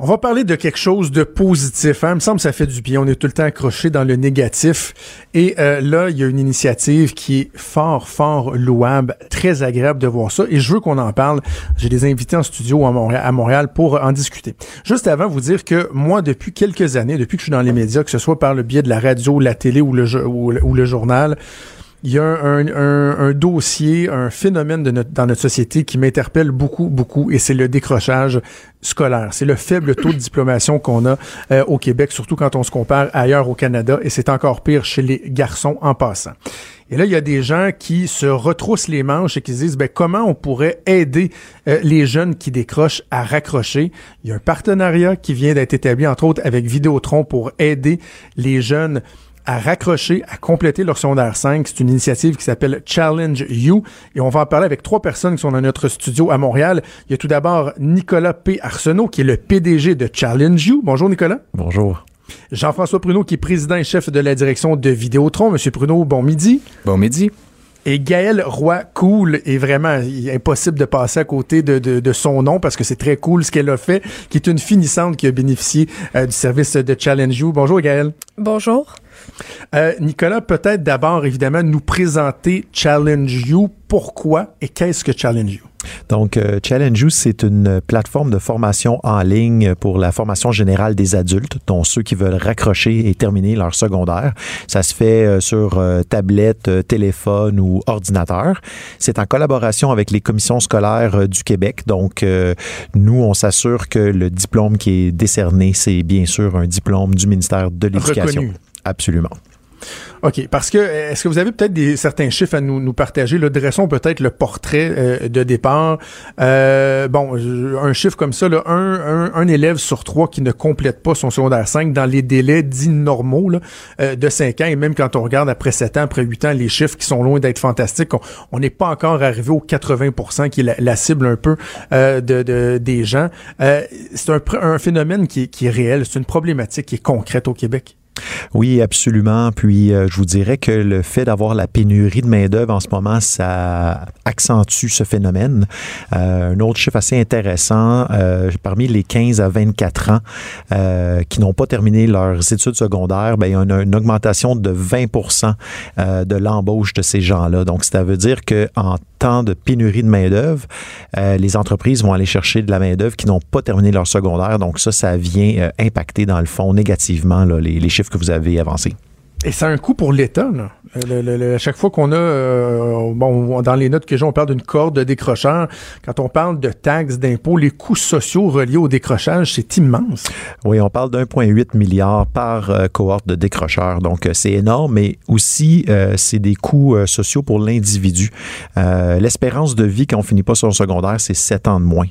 On va parler de quelque chose de positif. Hein? Il me semble que ça fait du bien. On est tout le temps accroché dans le négatif. Et euh, là, il y a une initiative qui est fort, fort louable, très agréable de voir ça. Et je veux qu'on en parle. J'ai des invités en studio à Montréal, pour en discuter. Juste avant, vous dire que moi, depuis quelques années, depuis que je suis dans les médias, que ce soit par le biais de la radio, la télé ou le journal, il y a un, un, un, dossier, un phénomène de notre, dans notre société qui m'interpelle beaucoup, beaucoup, et c'est le décrochage scolaire. C'est le faible taux de diplomation qu'on a euh, au Québec, surtout quand on se compare ailleurs au Canada, et c'est encore pire chez les garçons en passant. Et là, il y a des gens qui se retroussent les manches et qui se disent, ben, comment on pourrait aider euh, les jeunes qui décrochent à raccrocher? Il y a un partenariat qui vient d'être établi, entre autres, avec Vidéotron pour aider les jeunes à raccrocher, à compléter leur secondaire 5. C'est une initiative qui s'appelle Challenge You et on va en parler avec trois personnes qui sont dans notre studio à Montréal. Il y a tout d'abord Nicolas P. Arsenault qui est le PDG de Challenge You. Bonjour Nicolas. Bonjour. Jean-François Pruneau qui est président et chef de la direction de Vidéotron. Monsieur Pruneau, bon midi. Bon midi. Et Gaël Roy Cool est vraiment impossible de passer à côté de, de, de son nom parce que c'est très cool ce qu'elle a fait, qui est une finissante qui a bénéficié euh, du service de Challenge You. Bonjour Gaël. Bonjour. Euh, Nicolas, peut-être d'abord, évidemment, nous présenter Challenge You. Pourquoi et qu'est-ce que Challenge You? Donc, euh, Challenge You, c'est une plateforme de formation en ligne pour la formation générale des adultes, dont ceux qui veulent raccrocher et terminer leur secondaire. Ça se fait euh, sur euh, tablette, téléphone ou ordinateur. C'est en collaboration avec les commissions scolaires du Québec. Donc, nous, on s'assure que le diplôme qui est décerné, c'est bien sûr un diplôme du ministère de l'Éducation. Absolument. OK. Parce que, est-ce que vous avez peut-être des certains chiffres à nous, nous partager? Là, dressons peut-être le portrait euh, de départ. Euh, bon, un chiffre comme ça, là, un, un, un élève sur trois qui ne complète pas son secondaire 5 dans les délais dits normaux là, euh, de 5 ans. Et même quand on regarde après 7 ans, après 8 ans, les chiffres qui sont loin d'être fantastiques, on- n'est pas encore arrivé aux 80% qui est la, la cible un peu euh, de, de- des gens. Euh, c'est un, un phénomène qui qui est réel. C'est une problématique qui est concrète au Québec. Oui, absolument. Puis, euh, je vous dirais que le fait d'avoir la pénurie de main-d'œuvre en ce moment, ça accentue ce phénomène. Euh, un autre chiffre assez intéressant, euh, parmi les 15 à 24 ans qui n'ont pas terminé leurs études secondaires, ben, il y a une, augmentation de 20% euh, de l'embauche de ces gens-là. Donc, ça veut dire qu'en de pénurie de main-d'œuvre, euh, les entreprises vont aller chercher de la main-d'œuvre qui n'ont pas terminé leur secondaire. Donc, ça, ça vient euh, impacter, dans le fond, négativement les chiffres que vous avez avancés. Et c'est un coût pour l'État. à chaque fois qu'on a, euh, bon, dans les notes que j'ai, on parle d'une corde de décrocheurs. Quand on parle de taxes, d'impôts, les coûts sociaux reliés au décrochage, c'est immense. Oui, on parle d'1,8 milliard par euh, cohorte de décrocheurs. Donc, euh, c'est énorme, mais aussi, c'est des coûts sociaux pour l'individu. L'espérance de vie quand on finit pas son secondaire, c'est 7 ans de moins.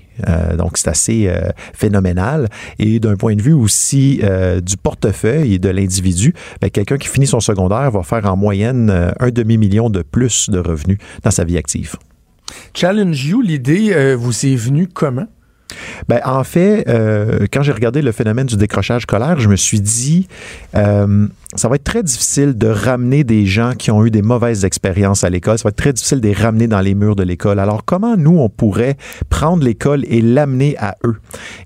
Donc, c'est assez phénoménal. Et d'un point de vue aussi du portefeuille et de l'individu, ben, quelqu'un qui finit son secondaire va faire en moyenne euh, un demi-million de plus de revenus dans sa vie active. Challenge You, l'idée euh, vous est venue comment? Ben, en fait, euh, quand j'ai regardé le phénomène du décrochage scolaire, je me suis dit, euh, ça va être très difficile de ramener des gens qui ont eu des mauvaises expériences à l'école. Ça va être très difficile de les ramener dans les murs de l'école. Alors, comment nous, on pourrait prendre l'école et l'amener à eux?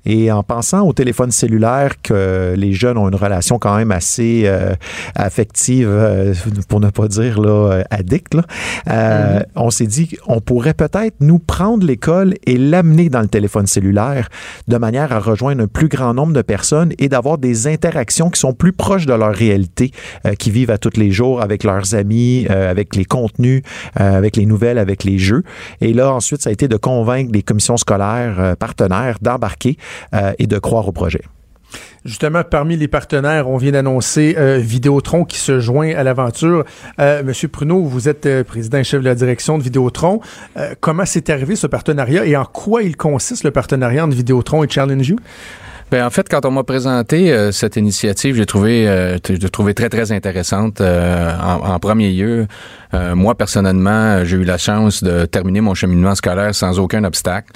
Et en pensant au téléphone cellulaire, que les jeunes ont une relation quand même assez euh, affective, euh, pour ne pas dire là, euh, addict, là, euh, on s'est dit, on pourrait peut-être nous prendre l'école et l'amener dans le téléphone cellulaire de manière à rejoindre un plus grand nombre de personnes et d'avoir des interactions qui sont plus proches de leur réalité, euh, qui vivent à tous les jours avec leurs amis, euh, avec les contenus, euh, avec les nouvelles, avec les jeux. Et là, ensuite, ça a été de convaincre les commissions scolaires euh, partenaires d'embarquer et de croire au projet. Justement, parmi les partenaires, on vient d'annoncer euh, Vidéotron qui se joint à l'aventure. Monsieur Pruneau, vous êtes président et chef de la direction de Vidéotron. Comment s'est arrivé ce partenariat et en quoi il consiste le partenariat entre Vidéotron et Challenge You? Ben, en fait, quand on m'a présenté euh, cette initiative, j'ai trouvé, euh, trouvé très, très intéressante. euh, en premier lieu, Euh, moi, personnellement, j'ai eu la chance de terminer mon cheminement scolaire sans aucun obstacle.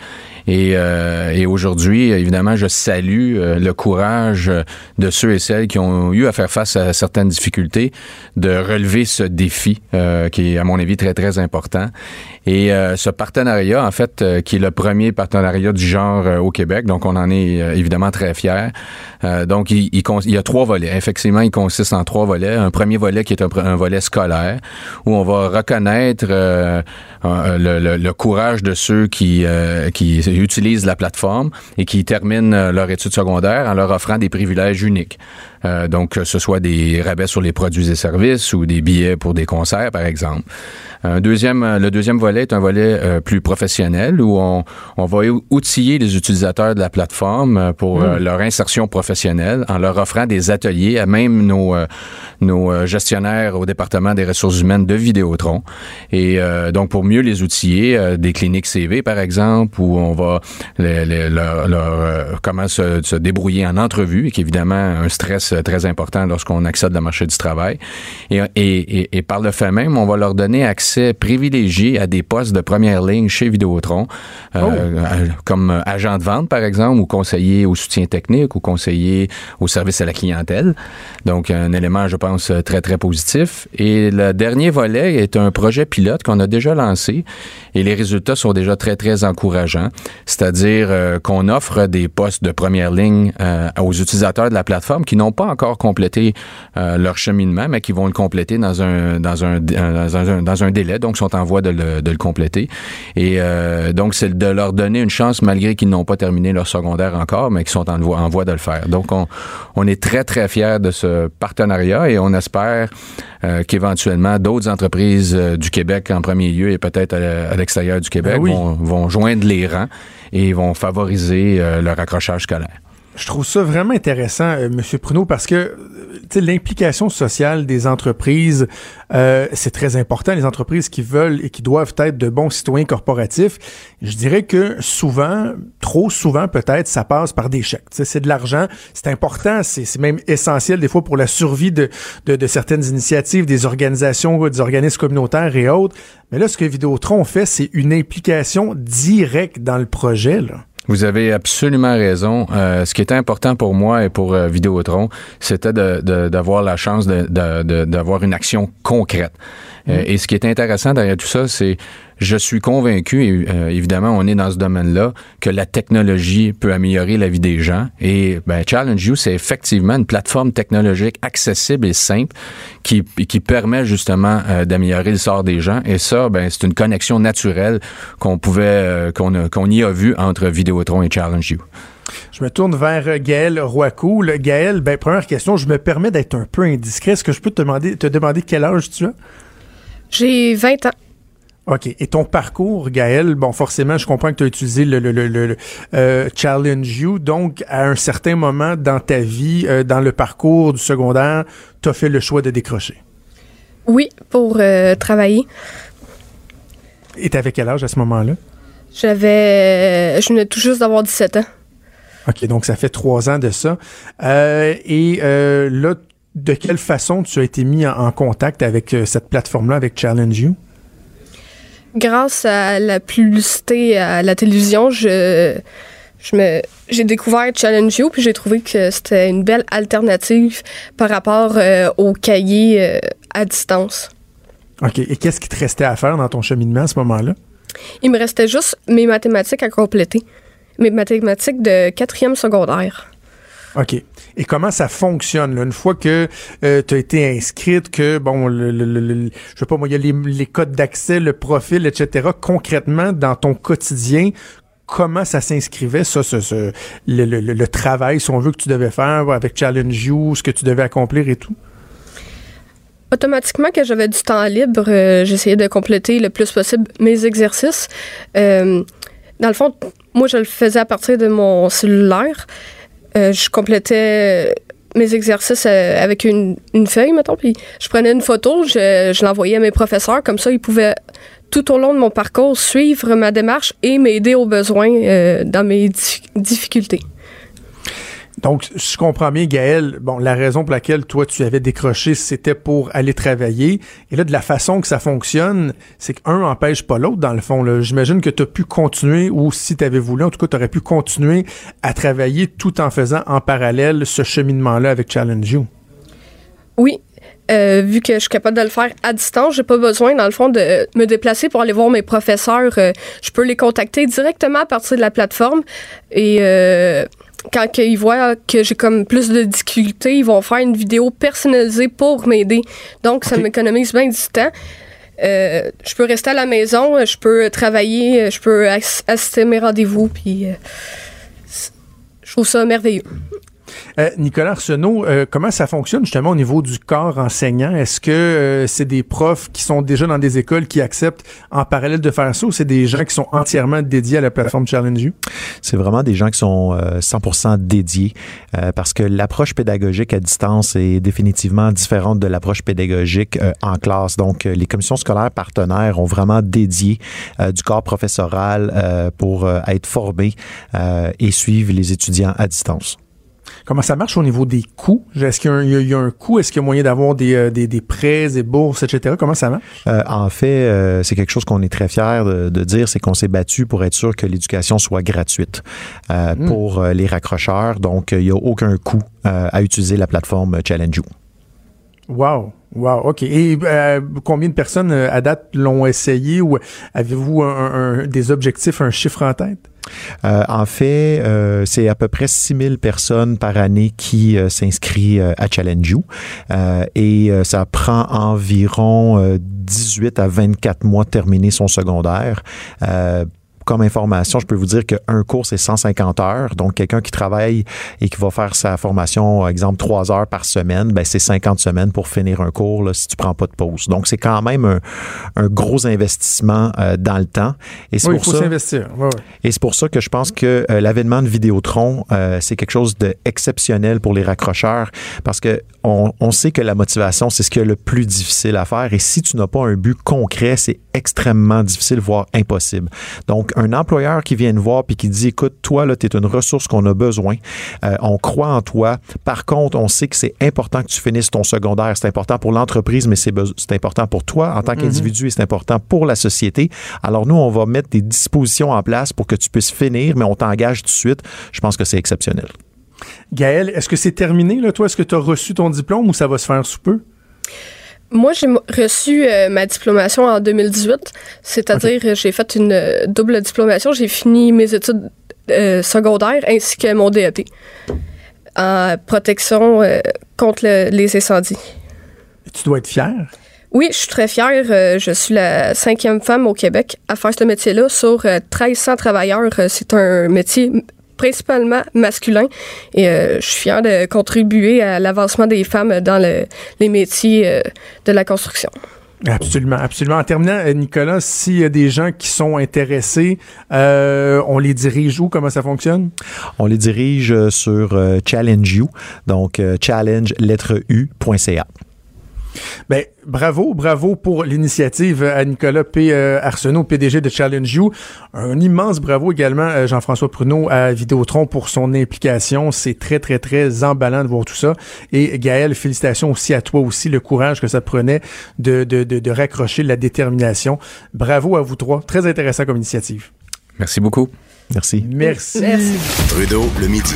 Et, euh, et aujourd'hui, évidemment, je salue euh, le courage de ceux et celles qui ont eu à faire face à certaines difficultés, de relever ce défi euh, qui est, à mon avis, très, très important. Et euh, ce partenariat, en fait, euh, qui est le premier partenariat du genre au Québec, donc on en est évidemment très fiers. Donc, il, il, il, y a trois volets. Effectivement, il consiste en trois volets. Un premier volet qui est un, un volet scolaire, où on va reconnaître euh, le, le, courage de ceux qui, qui utilisent la plateforme et qui terminent leur étude secondaire en leur offrant des privilèges uniques. Euh, donc, que ce soit des rabais sur les produits et services ou des billets pour des concerts, par exemple. Un deuxième, le deuxième volet est un volet euh, plus professionnel où on, on, va outiller les utilisateurs de la plateforme pour mmh. leur insertion professionnelle en leur offrant des ateliers à même nos, euh, nos gestionnaires au département des ressources humaines de Vidéotron. Et euh, donc, pour mieux les outiller, des cliniques CV, par exemple, où on va les, les, leur, leur, comment se, se, débrouiller en entrevue, qui est évidemment un stress très important lorsqu'on accède au marché du travail. Et, et, et, et par le fait même, on va leur donner accès accès privilégié à des postes de première ligne chez Vidéotron, euh, oh. comme agent de vente, par exemple, ou conseiller au soutien technique, ou conseiller au service à la clientèle. Donc, un élément, je pense, très, très positif. Et le dernier volet est un projet pilote qu'on a déjà lancé et les résultats sont déjà très, très encourageants. C'est-à-dire euh, qu'on offre des postes de première ligne euh, aux utilisateurs de la plateforme qui n'ont pas encore complété euh, leur cheminement, mais qui vont le compléter dans un, dans un, dans un, dans un délai, donc sont en voie de le, de le compléter. Et euh, donc, c'est de leur donner une chance malgré qu'ils n'ont pas terminé leur secondaire encore, mais qui sont en voie, en voie de le faire. Donc, on, on est très, très fiers de ce partenariat et on espère euh, qu'éventuellement d'autres entreprises euh, du Québec en premier lieu et peut-être à, l'extérieur du Québec ben oui. vont, vont joindre les rangs et vont favoriser leur accrochage scolaire. Je trouve ça vraiment intéressant, euh, Monsieur Pruneau, parce que l'implication sociale des entreprises, euh, c'est très important. Les entreprises qui veulent et qui doivent être de bons citoyens corporatifs, je dirais que souvent, trop souvent peut-être, ça passe par des chèques. C'est de l'argent, c'est important, c'est même essentiel des fois pour la survie de, de, de, certaines initiatives, des organisations, des organismes communautaires et autres. Mais là, ce que Vidéotron fait, c'est une implication directe dans le projet. Là. Vous avez absolument raison. Euh, ce qui était important pour moi et pour euh, Vidéotron, c'était d'avoir la chance d'avoir une action concrète. Euh, et ce qui est intéressant derrière tout ça, c'est je suis convaincu, et euh, évidemment, on est dans ce domaine-là, que la technologie peut améliorer la vie des gens. Et ben, Challenge You, c'est effectivement une plateforme technologique accessible et simple qui, qui permet justement euh, d'améliorer le sort des gens. Et ça, ben, c'est une connexion naturelle qu'on pouvait, euh, qu'on y a vu entre Vidéotron et Challenge You. Je me tourne vers Gaël Roicoul. Gaël, ben, première question, je me permets d'être un peu indiscret. Est-ce que je peux te demander, te demander quel âge tu as? J'ai 20 ans. OK. Et ton parcours, Gaël, bon, forcément, je comprends que tu as utilisé le, le, le, le euh, Challenge You. Donc, à un certain moment dans ta vie, euh, dans le parcours du secondaire, tu as fait le choix de décrocher. Oui, pour euh, travailler. Et tu avais quel âge à ce moment-là? J'avais. Je venais tout juste d'avoir 17 ans. OK, donc ça fait trois ans de ça. Euh, et là, de quelle façon tu as été mis en, en contact avec cette plateforme-là, avec Challenge You? grâce à la publicité à la télévision, je, je me, j'ai découvert Challenge You puis j'ai trouvé que c'était une belle alternative par rapport euh, au cahier euh, à distance. OK. Et qu'est-ce qui te restait à faire dans ton cheminement à ce moment-là? Il me restait juste mes mathématiques à compléter. Mes mathématiques de quatrième secondaire. OK. Et comment ça fonctionne? Une fois que euh, tu as été inscrite, que, bon, le, le, je sais pas moi, il y a les, codes d'accès, le profil, etc. Concrètement, dans ton quotidien, comment ça s'inscrivait, ça, ce, le, travail, si on veut, que tu devais faire avec Challenge You, ce que tu devais accomplir et tout? Automatiquement, quand j'avais du temps libre, euh, j'essayais de compléter le plus possible mes exercices. Euh, dans le fond, moi, je le faisais à partir de mon cellulaire. Euh, je complétais mes exercices euh, avec une, une, feuille, mettons, puis je prenais une photo, je, je l'envoyais à mes professeurs, comme ça, ils pouvaient tout au long de mon parcours suivre ma démarche et m'aider aux besoins euh, dans mes difficultés. Donc, je comprends bien, Gaël, bon, la raison pour laquelle toi, tu avais décroché, c'était pour aller travailler. Et là, de la façon que ça fonctionne, c'est qu'un n'empêche pas l'autre, dans le fond. J'imagine que tu as pu continuer, ou si tu avais voulu, en tout cas, tu aurais pu continuer à travailler tout en faisant en parallèle ce cheminement-là avec Challenge You. Oui, euh, vu que je suis capable de le faire à distance, j'ai pas besoin, dans le fond, de me déplacer pour aller voir mes professeurs. Euh, je peux les contacter directement à partir de la plateforme. Et euh, quand ils voient que j'ai comme plus de difficultés, ils vont faire une vidéo personnalisée pour m'aider. Donc, ça m'économise bien du temps. je peux rester à la maison, je peux travailler, je peux assister à mes rendez-vous, puis je trouve ça merveilleux. Euh, Nicolas Arsenault, euh, comment ça fonctionne justement au niveau du corps enseignant? Est-ce que euh, c'est des profs qui sont déjà dans des écoles qui acceptent en parallèle de faire ça ou c'est des gens qui sont entièrement dédiés à la plateforme Challenge? C'est vraiment des gens qui sont 100% dédiés parce que l'approche pédagogique à distance est définitivement différente de l'approche pédagogique en classe. Donc, les commissions scolaires partenaires ont vraiment dédié du corps professoral pour être formés et suivre les étudiants à distance. Comment ça marche au niveau des coûts? Est-ce qu'il y, a un coût? Est-ce qu'il y a moyen d'avoir des, euh, des, prêts, des bourses, etc.? Comment ça marche? Euh, en fait, euh, c'est quelque chose qu'on est très fiers de, dire, c'est qu'on s'est battu pour être sûr que l'éducation soit gratuite hmm. pour les raccrocheurs. Donc, il n'y a aucun coût à utiliser la plateforme Challenge You. Wow. Wow, OK. Et combien de personnes à date l'ont essayé ou avez-vous des objectifs, un chiffre en tête? Euh, en fait, euh, c'est à peu près 6000 personnes par année qui euh, s'inscrivent à Challenge You et ça prend environ 18 à 24 mois de terminer son secondaire comme information, je peux vous dire qu'un cours, c'est 150 heures. Donc, quelqu'un qui travaille et qui va faire sa formation, exemple, trois heures par semaine, ben, c'est 50 semaines pour finir un cours là, si tu prends pas de pause. Donc, c'est quand même un, un gros investissement euh, dans le temps. Et c'est oui, pour il faut s'investir. Et c'est pour ça que je pense que euh, l'avènement de Vidéotron, euh, c'est quelque chose d'exceptionnel pour les raccrocheurs parce que on, on sait que la motivation, c'est ce qui est le plus difficile à faire. Et si tu n'as pas un but concret, c'est extrêmement difficile, voire impossible. Donc, un employeur qui vient te voir puis qui dit, écoute, toi, là, tu es une ressource qu'on a besoin. Euh, on croit en toi. Par contre, on sait que c'est important que tu finisses ton secondaire. C'est important pour l'entreprise, mais c'est important pour toi en tant mhm. qu'individu et c'est important pour la société. Alors, nous, on va mettre des dispositions en place pour que tu puisses finir, mais on t'engage tout de suite. Je pense que c'est exceptionnel. Gaël, est-ce que c'est terminé, là, toi? Est-ce que tu as reçu ton diplôme ou ça va se faire sous peu? Moi, j'ai reçu euh, ma diplomation en 2018, c'est-à-dire j'ai fait une euh, double diplomation. J'ai fini mes études euh, secondaires ainsi que mon DEP en protection contre les incendies. tu dois être fière? Oui, je suis très fière. je suis la cinquième femme au Québec à faire ce métier-là. Sur 1300 travailleurs, c'est un métier principalement masculin. Et euh, je suis fière de contribuer à l'avancement des femmes dans les métiers euh, de la construction. Absolument, absolument. En terminant, euh, Nicolas, s'il y a des gens qui sont intéressés, on les dirige où? Comment ça fonctionne? On les dirige sur Challenge You, donc challenge lettre U.ca. Ben, bravo, bravo pour l'initiative à Nicolas P. Euh, Arsenault, PDG de Challenge You. Un immense bravo également à Jean-François Pruneau à Vidéotron pour son implication. C'est très, très, très emballant de voir tout ça. Et Gaël, félicitations aussi à toi aussi, le courage que ça prenait de, de, de, de raccrocher la détermination. Bravo à vous trois. Très intéressant comme initiative. Merci beaucoup. Merci. Merci. Trudeau, le midi.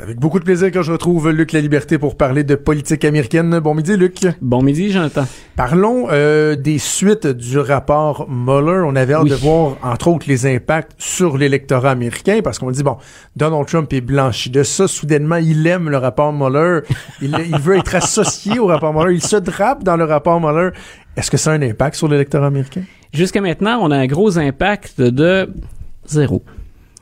Avec beaucoup de plaisir que je retrouve Luc La Liberté pour parler de politique américaine. Bon midi, Luc. Bon midi, Jonathan. Parlons euh, des suites du rapport Mueller. On avait hâte de voir, entre autres, les impacts sur l'électorat américain parce qu'on dit, bon, Donald Trump est blanchi de ça. Soudainement, il aime le rapport Mueller. Il, il veut être associé au rapport Mueller. Il se drape dans le rapport Mueller. Est-ce que ça a un impact sur l'électorat américain? Jusqu'à maintenant, on a un gros impact de zéro.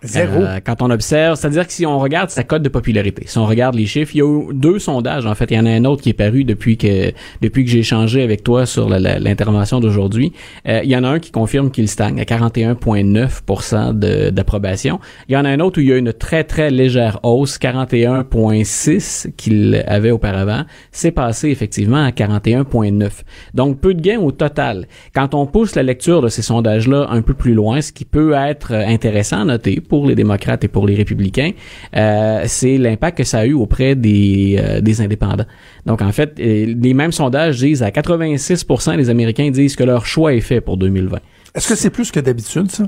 Zéro. Euh, quand on observe, c'est-à-dire que si on regarde sa cote de popularité, si on regarde les chiffres, il y a eu deux sondages. En fait, il y en a un autre qui est paru depuis que depuis que j'ai échangé avec toi sur l'intervention d'aujourd'hui. Euh, il y en a un qui confirme qu'il stagne à 41,9 de- d'approbation. Il y en a un autre où il y a une très très légère hausse, 41,6 qu'il avait auparavant. C'est passé effectivement à 41,9. Donc peu de gains au total. Quand on pousse la lecture de ces sondages-là un peu plus loin, ce qui peut être intéressant à noter pour les démocrates et pour les républicains, euh, c'est l'impact que ça a eu auprès des, euh, des indépendants. Donc en fait, euh, les mêmes sondages disent à 86% des Américains disent que leur choix est fait pour 2020. Est-ce que c'est plus que d'habitude, ça?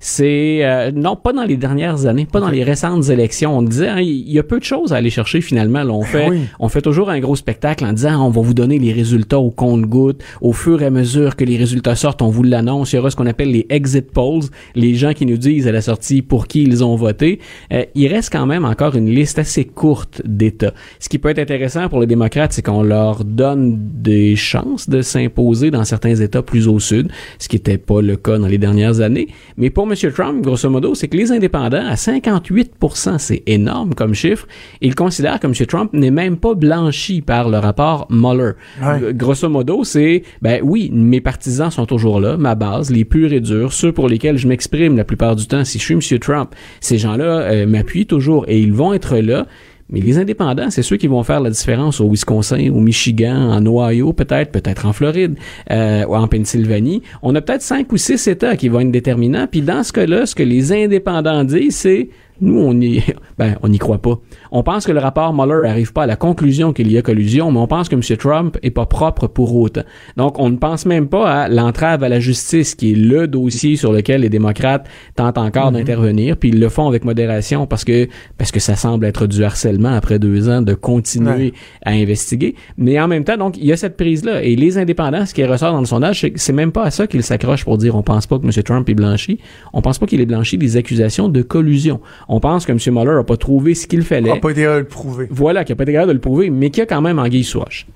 C'est euh, non pas dans les dernières années, pas dans les récentes élections. On disait hein, il y a peu de choses à aller chercher finalement. Là, on fait oui. on fait toujours un gros spectacle en disant on va vous donner les résultats au compte-goutte au fur et à mesure que les résultats sortent, on vous l'annonce. Il y aura ce qu'on appelle les exit polls, les gens qui nous disent à la sortie pour qui ils ont voté. Euh, il reste quand même encore une liste assez courte d'États. Ce qui peut être intéressant pour les démocrates, c'est qu'on leur donne des chances de s'imposer dans certains États plus au sud, ce qui n'était pas le cas dans les dernières années. Mais pour M. Trump, grosso modo, c'est que les indépendants, à 58% c'est énorme comme chiffre, ils considèrent que M. Trump n'est même pas blanchi par le rapport Mueller. Ouais. Grosso modo, c'est, ben oui, mes partisans sont toujours là, ma base, les purs et durs, ceux pour lesquels je m'exprime la plupart du temps, si je suis M. Trump, ces gens-là euh, m'appuient toujours et ils vont être là. Mais les indépendants, c'est ceux qui vont faire la différence au Wisconsin, au Michigan, en Ohio, peut-être, peut-être en Floride, euh, ou en Pennsylvanie. On a peut-être cinq ou six États qui vont être déterminants. Puis dans ce cas-là, ce que les indépendants disent, c'est nous, on y, ben, on n'y croit pas. On pense que le rapport Mueller arrive pas à la conclusion qu'il y a collusion, mais on pense que M. Trump est pas propre pour autant. Donc, on ne pense même pas à l'entrave à la justice, qui est le dossier sur lequel les démocrates tentent encore d'intervenir, puis ils le font avec modération parce que, parce que ça semble être du harcèlement après deux ans de continuer Ouais. à investiguer. Mais en même temps, donc, il y a cette prise-là. Et les indépendants, ce qui ressort dans le sondage, c'est que c'est même pas à ça qu'ils s'accrochent pour dire on pense pas que M. Trump est blanchi. On pense pas qu'il est blanchi des accusations de collusion. On pense que M. Mueller a pas trouvé ce qu'il fallait. On pas été capable de le prouver. Voilà, qu'il a pas été capable de le prouver, mais qu'il y a quand même anguille sous roche.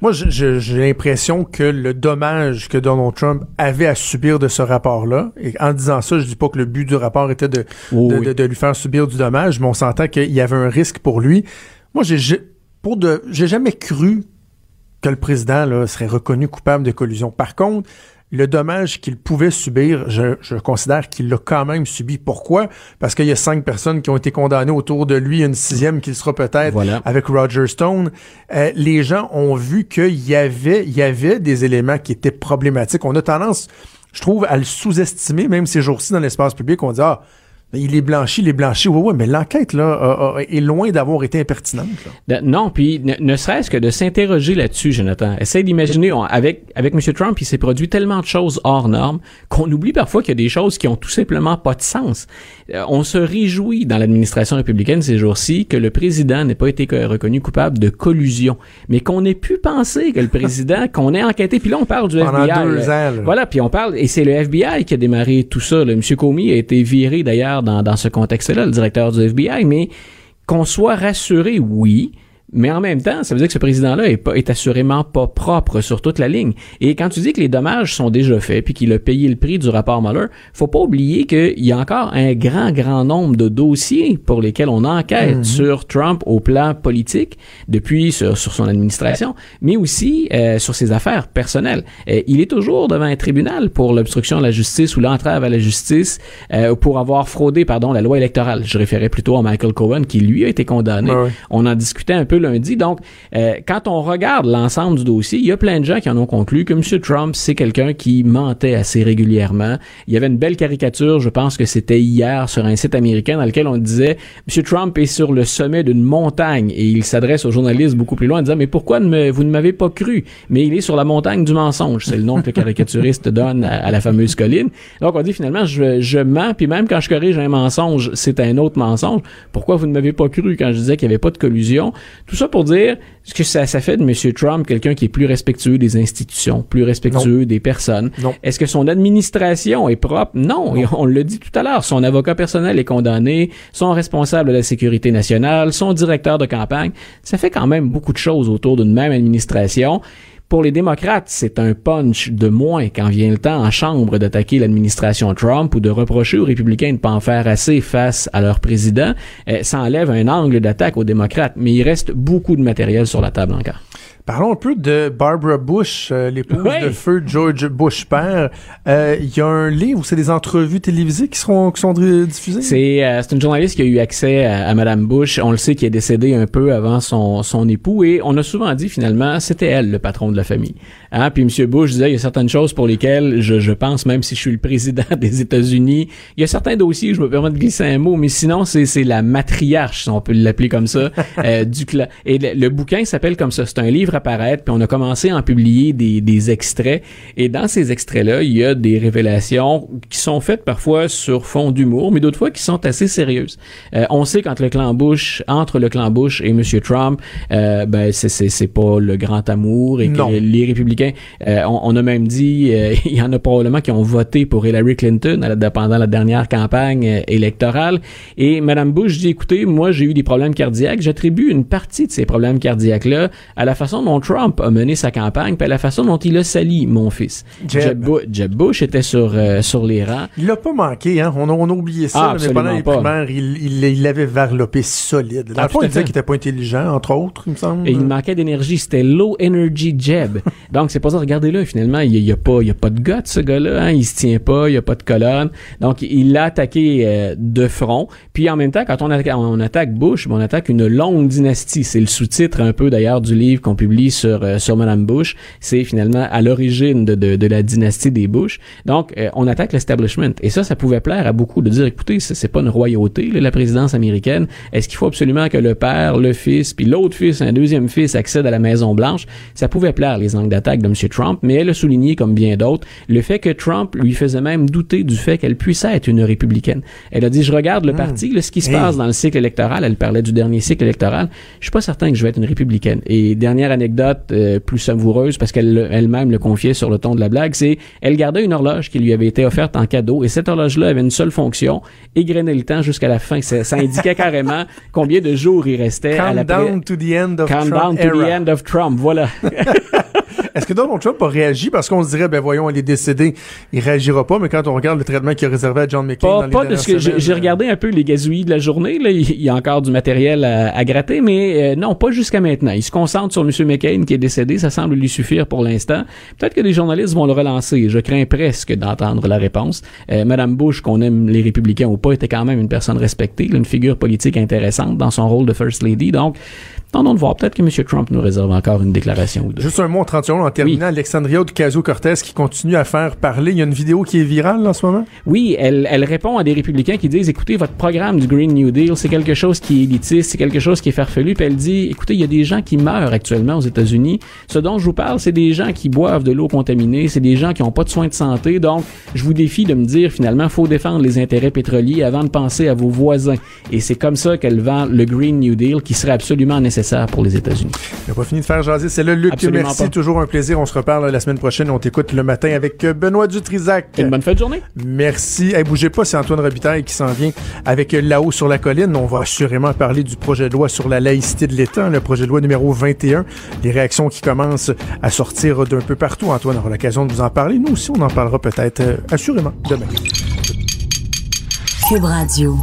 Moi, j'ai l'impression que le dommage que Donald Trump avait à subir de ce rapport-là, et en disant ça, je dis pas que le but du rapport était de, Oh de, oui. de- de lui faire subir du dommage, mais on s'entend qu'il y avait un risque pour lui. Moi, j'ai j'ai- pour de, j'ai jamais cru que le président là, serait reconnu coupable de collusion. Par contre, le dommage qu'il pouvait subir, je, je considère qu'il l'a quand même subi. Pourquoi? Parce qu'il y a cinq personnes qui ont été condamnées autour de lui, une sixième qui le sera peut-être Voilà. avec Roger Stone. Euh, les gens ont vu qu'il y avait, il y avait des éléments qui étaient problématiques. On a tendance, je trouve, à le sous-estimer, même ces jours-ci dans l'espace public, on dit, ah, il est blanchi, il est blanchi. Ouais, ouais, mais l'enquête, là, est loin d'avoir été impertinente. là. De- non, puis ne, ne serait-ce que de s'interroger là-dessus, Jonathan. Essaye d'imaginer, avec, avec M. Trump, il s'est produit tellement de choses hors normes qu'on oublie parfois qu'il y a des choses qui ont tout simplement pas de sens. Euh, on se réjouit dans l'administration républicaine ces jours-ci que le président n'ait pas été co- reconnu coupable de collusion, mais qu'on ait pu penser que le président, qu'on ait enquêté, puis là on parle du Pendant FBI. deux ans, là. Voilà, puis on parle, et c'est le FBI qui a démarré tout ça. Là. M. Comey a été viré d'ailleurs dans, ce contexte-là, le directeur du FBI, mais qu'on soit rassuré, oui, mais en même temps, ça veut dire que ce président-là est, pas, est assurément pas propre sur toute la ligne. Et quand tu dis que les dommages sont déjà faits, puis qu'il a payé le prix du rapport Mueller, faut pas oublier qu'il y a encore un grand, grand nombre de dossiers pour lesquels on enquête sur Trump au plan politique, depuis sur, sur son administration, mais aussi euh, sur ses affaires personnelles. Euh, il est toujours devant un tribunal pour l'obstruction à la justice ou l'entrave à la justice, euh, pour avoir fraudé, pardon, la loi électorale. Je référais plutôt à Michael Cohen, qui lui a été condamné. On en discutait un peu lundi. Donc, euh, quand on regarde l'ensemble du dossier, il y a plein de gens qui en ont conclu que M. Trump, c'est quelqu'un qui mentait assez régulièrement. Il y avait une belle caricature, je pense que c'était hier sur un site américain dans lequel on disait M. Trump est sur le sommet d'une montagne et il s'adresse aux journalistes beaucoup plus loin en disant mais pourquoi ne me- vous ne m'avez pas cru? Mais il est sur la montagne du mensonge. C'est le nom que le caricaturiste donne à, la fameuse colline. Donc on dit finalement je, je mens puis même quand je corrige un mensonge, c'est un autre mensonge. Pourquoi vous ne m'avez pas cru quand je disais qu'il n'y avait pas de collusion? Tout ça pour dire ce que ça, ça fait de M. Trump quelqu'un qui est plus respectueux des institutions, plus respectueux des personnes. Est-ce que son administration est propre? Non. Et On l'a dit tout à l'heure. Son avocat personnel est condamné, son responsable de la sécurité nationale, son directeur de campagne. Ça fait quand même beaucoup de choses autour d'une même administration. Pour les démocrates, c'est un punch de moins quand vient le temps en chambre d'attaquer l'administration Trump ou de reprocher aux républicains de ne pas en faire assez face à leur président. Euh, ça enlève un angle d'attaque aux démocrates, mais il reste beaucoup de matériel sur la table encore. Parlons un peu de Barbara Bush, euh, l'épouse de feu George Bush père. Euh, Il y a un livre où c'est des entrevues télévisées qui seront qui sont diffusées? C'est euh, c'est une journaliste qui a eu accès à, à Madame Bush. On le sait qui est décédée un peu avant son, son époux et on a souvent dit finalement c'était elle le patron de la famille. Hein? Puis Monsieur Bush disait il y a certaines choses pour lesquelles je, je pense même si je suis le président des États-Unis, il y a certains dossiers où je me permets de glisser un mot, mais sinon c'est c'est la matriarche si on peut l'appeler comme ça euh, du clan. Et le, le bouquin s'appelle comme ça. C'est un livre à paraître puis on a commencé à en publier des, des extraits et dans ces extraits là il y a des révélations qui sont faites parfois sur fond d'humour, mais d'autres fois qui sont assez sérieuses. Euh, on sait quand le clan Bush, entre le clan Bush et Monsieur Trump, euh, ben c'est c'est c'est pas le grand amour et que Non. les républicains, euh, on, on a même dit, euh, il y en a probablement qui ont voté pour Hillary Clinton à la- pendant la dernière campagne électorale. Et Madame Bush dit, écoutez, moi j'ai eu des problèmes cardiaques, j'attribue une partie de ces problèmes cardiaques là à la façon dont Trump a mené sa campagne, puis à la façon dont il a sali mon fils. Jeb. Jeb, Bu- Jeb Bush était sur euh, sur les rangs. Il l'a pas manqué, hein. On a, on a oublié ça, Ah, mais pendant les pas. primaires, il, l'avait varlopé solide. Dans Ah, le fond, il disait qu'il était pas intelligent, entre autres, il me semble. Et il manquait d'énergie. C'était low energy Jeb. Donc, c'est pas ça. Regardez-le, finalement, il y a, pas, il y a pas de guts, ce gars-là. Hein? Il se tient pas, il y a pas de colonne. Donc, il l'a attaqué euh, de front. Puis, en même temps, quand on, attaque- on attaque Bush, ben, on attaque une longue dynastie. C'est le sous-titre un peu, d'ailleurs, du livre qu'on publie sur, euh, sur Madame Bush. C'est finalement à l'origine de, de, de la dynastie des Bush. Donc, euh, on attaque l'establishment. Et ça, ça pouvait plaire à beaucoup de dire, écoutez, c'est pas une royauté, là, la présidence américaine. Est-ce qu'il faut absolument que le père, le fils, puis l'autre fils, un deuxième fils, accèdent à la Maison-Blanche? Ça pouvait plaire, les angles d'attaque de M. Trump, mais elle a souligné, comme bien d'autres, le fait que Trump lui faisait même douter du fait qu'elle puisse être une républicaine. Elle a dit, je regarde le parti, là, ce qui se Hey. passe dans le cycle électoral, elle parlait du dernier cycle électoral, je suis pas certain que je vais être une républicaine. Et dernière anecdote euh, plus savoureuse, parce qu'elle elle-même le confiait sur le ton de la blague, c'est elle gardait une horloge qui lui avait été offerte en cadeau, et cette horloge-là avait une seule fonction, égrener le temps jusqu'à la fin. Ça, ça indiquait carrément combien de jours il restait à la Countdown to the end of Countdown Trump to the end of Trump, voilà. Est-ce que Donald Trump a réagi? Parce qu'on se dirait, ben voyons, il est décédé, il réagira pas, mais quand on regarde le traitement qu'il a réservé à John McCain dans Pas, les pas de ce que j'ai euh, regardé un peu les gazouillis de la journée. Là, il y a encore du matériel à, à gratter, mais euh, non, pas jusqu'à maintenant. Il se concentre sur M. McCain qui est décédé. Ça semble lui suffire pour l'instant. Peut-être que des journalistes vont le relancer. Je crains presque d'entendre la réponse. Euh, Madame Bush, qu'on aime les républicains ou pas, était quand même une personne respectée, une figure politique intéressante dans son rôle de First Lady. Donc, attendons de voir. Peut-être que M. Trump nous réserve encore une déclaration ou deux. Juste un mot en 30 secondes en terminant. Alexandria Ocasio-Cortez qui continue à faire parler. Il y a une vidéo qui est virale en ce moment? Oui, elle, elle répond à des républicains qui disent, écoutez, votre programme du Green New Deal, c'est quelque chose qui est élitiste, c'est quelque chose qui est farfelu. Puis elle dit, écoutez, il y a des gens qui meurent actuellement aux États-Unis. Ce dont je vous parle, c'est des gens qui boivent de l'eau contaminée, c'est des gens qui n'ont pas de soins de santé. Donc, je vous défie de me dire, finalement, faut défendre les intérêts pétroliers avant de penser à vos voisins. Et c'est comme ça qu'elle vend le Green New Deal qui serait absolument nécessaire pour les États-Unis. Il n'a pas fini de faire jaser. C'est là, Luc. Absolument Merci. pas. Toujours un plaisir. On se reparle la semaine prochaine. On t'écoute le matin avec euh, Benoît Dutrisac. Une bonne fin de journée. Merci. Hey, bougez pas, c'est Antoine Robitaille qui s'en vient avec euh, là-haut sur la colline. On va assurément parler du projet de loi sur la laïcité de l'État, le projet de loi numéro 21. Les réactions qui commencent à sortir d'un peu partout. Antoine aura l'occasion de vous en parler. Nous aussi, on en parlera peut-être euh, assurément demain. Cube Radio.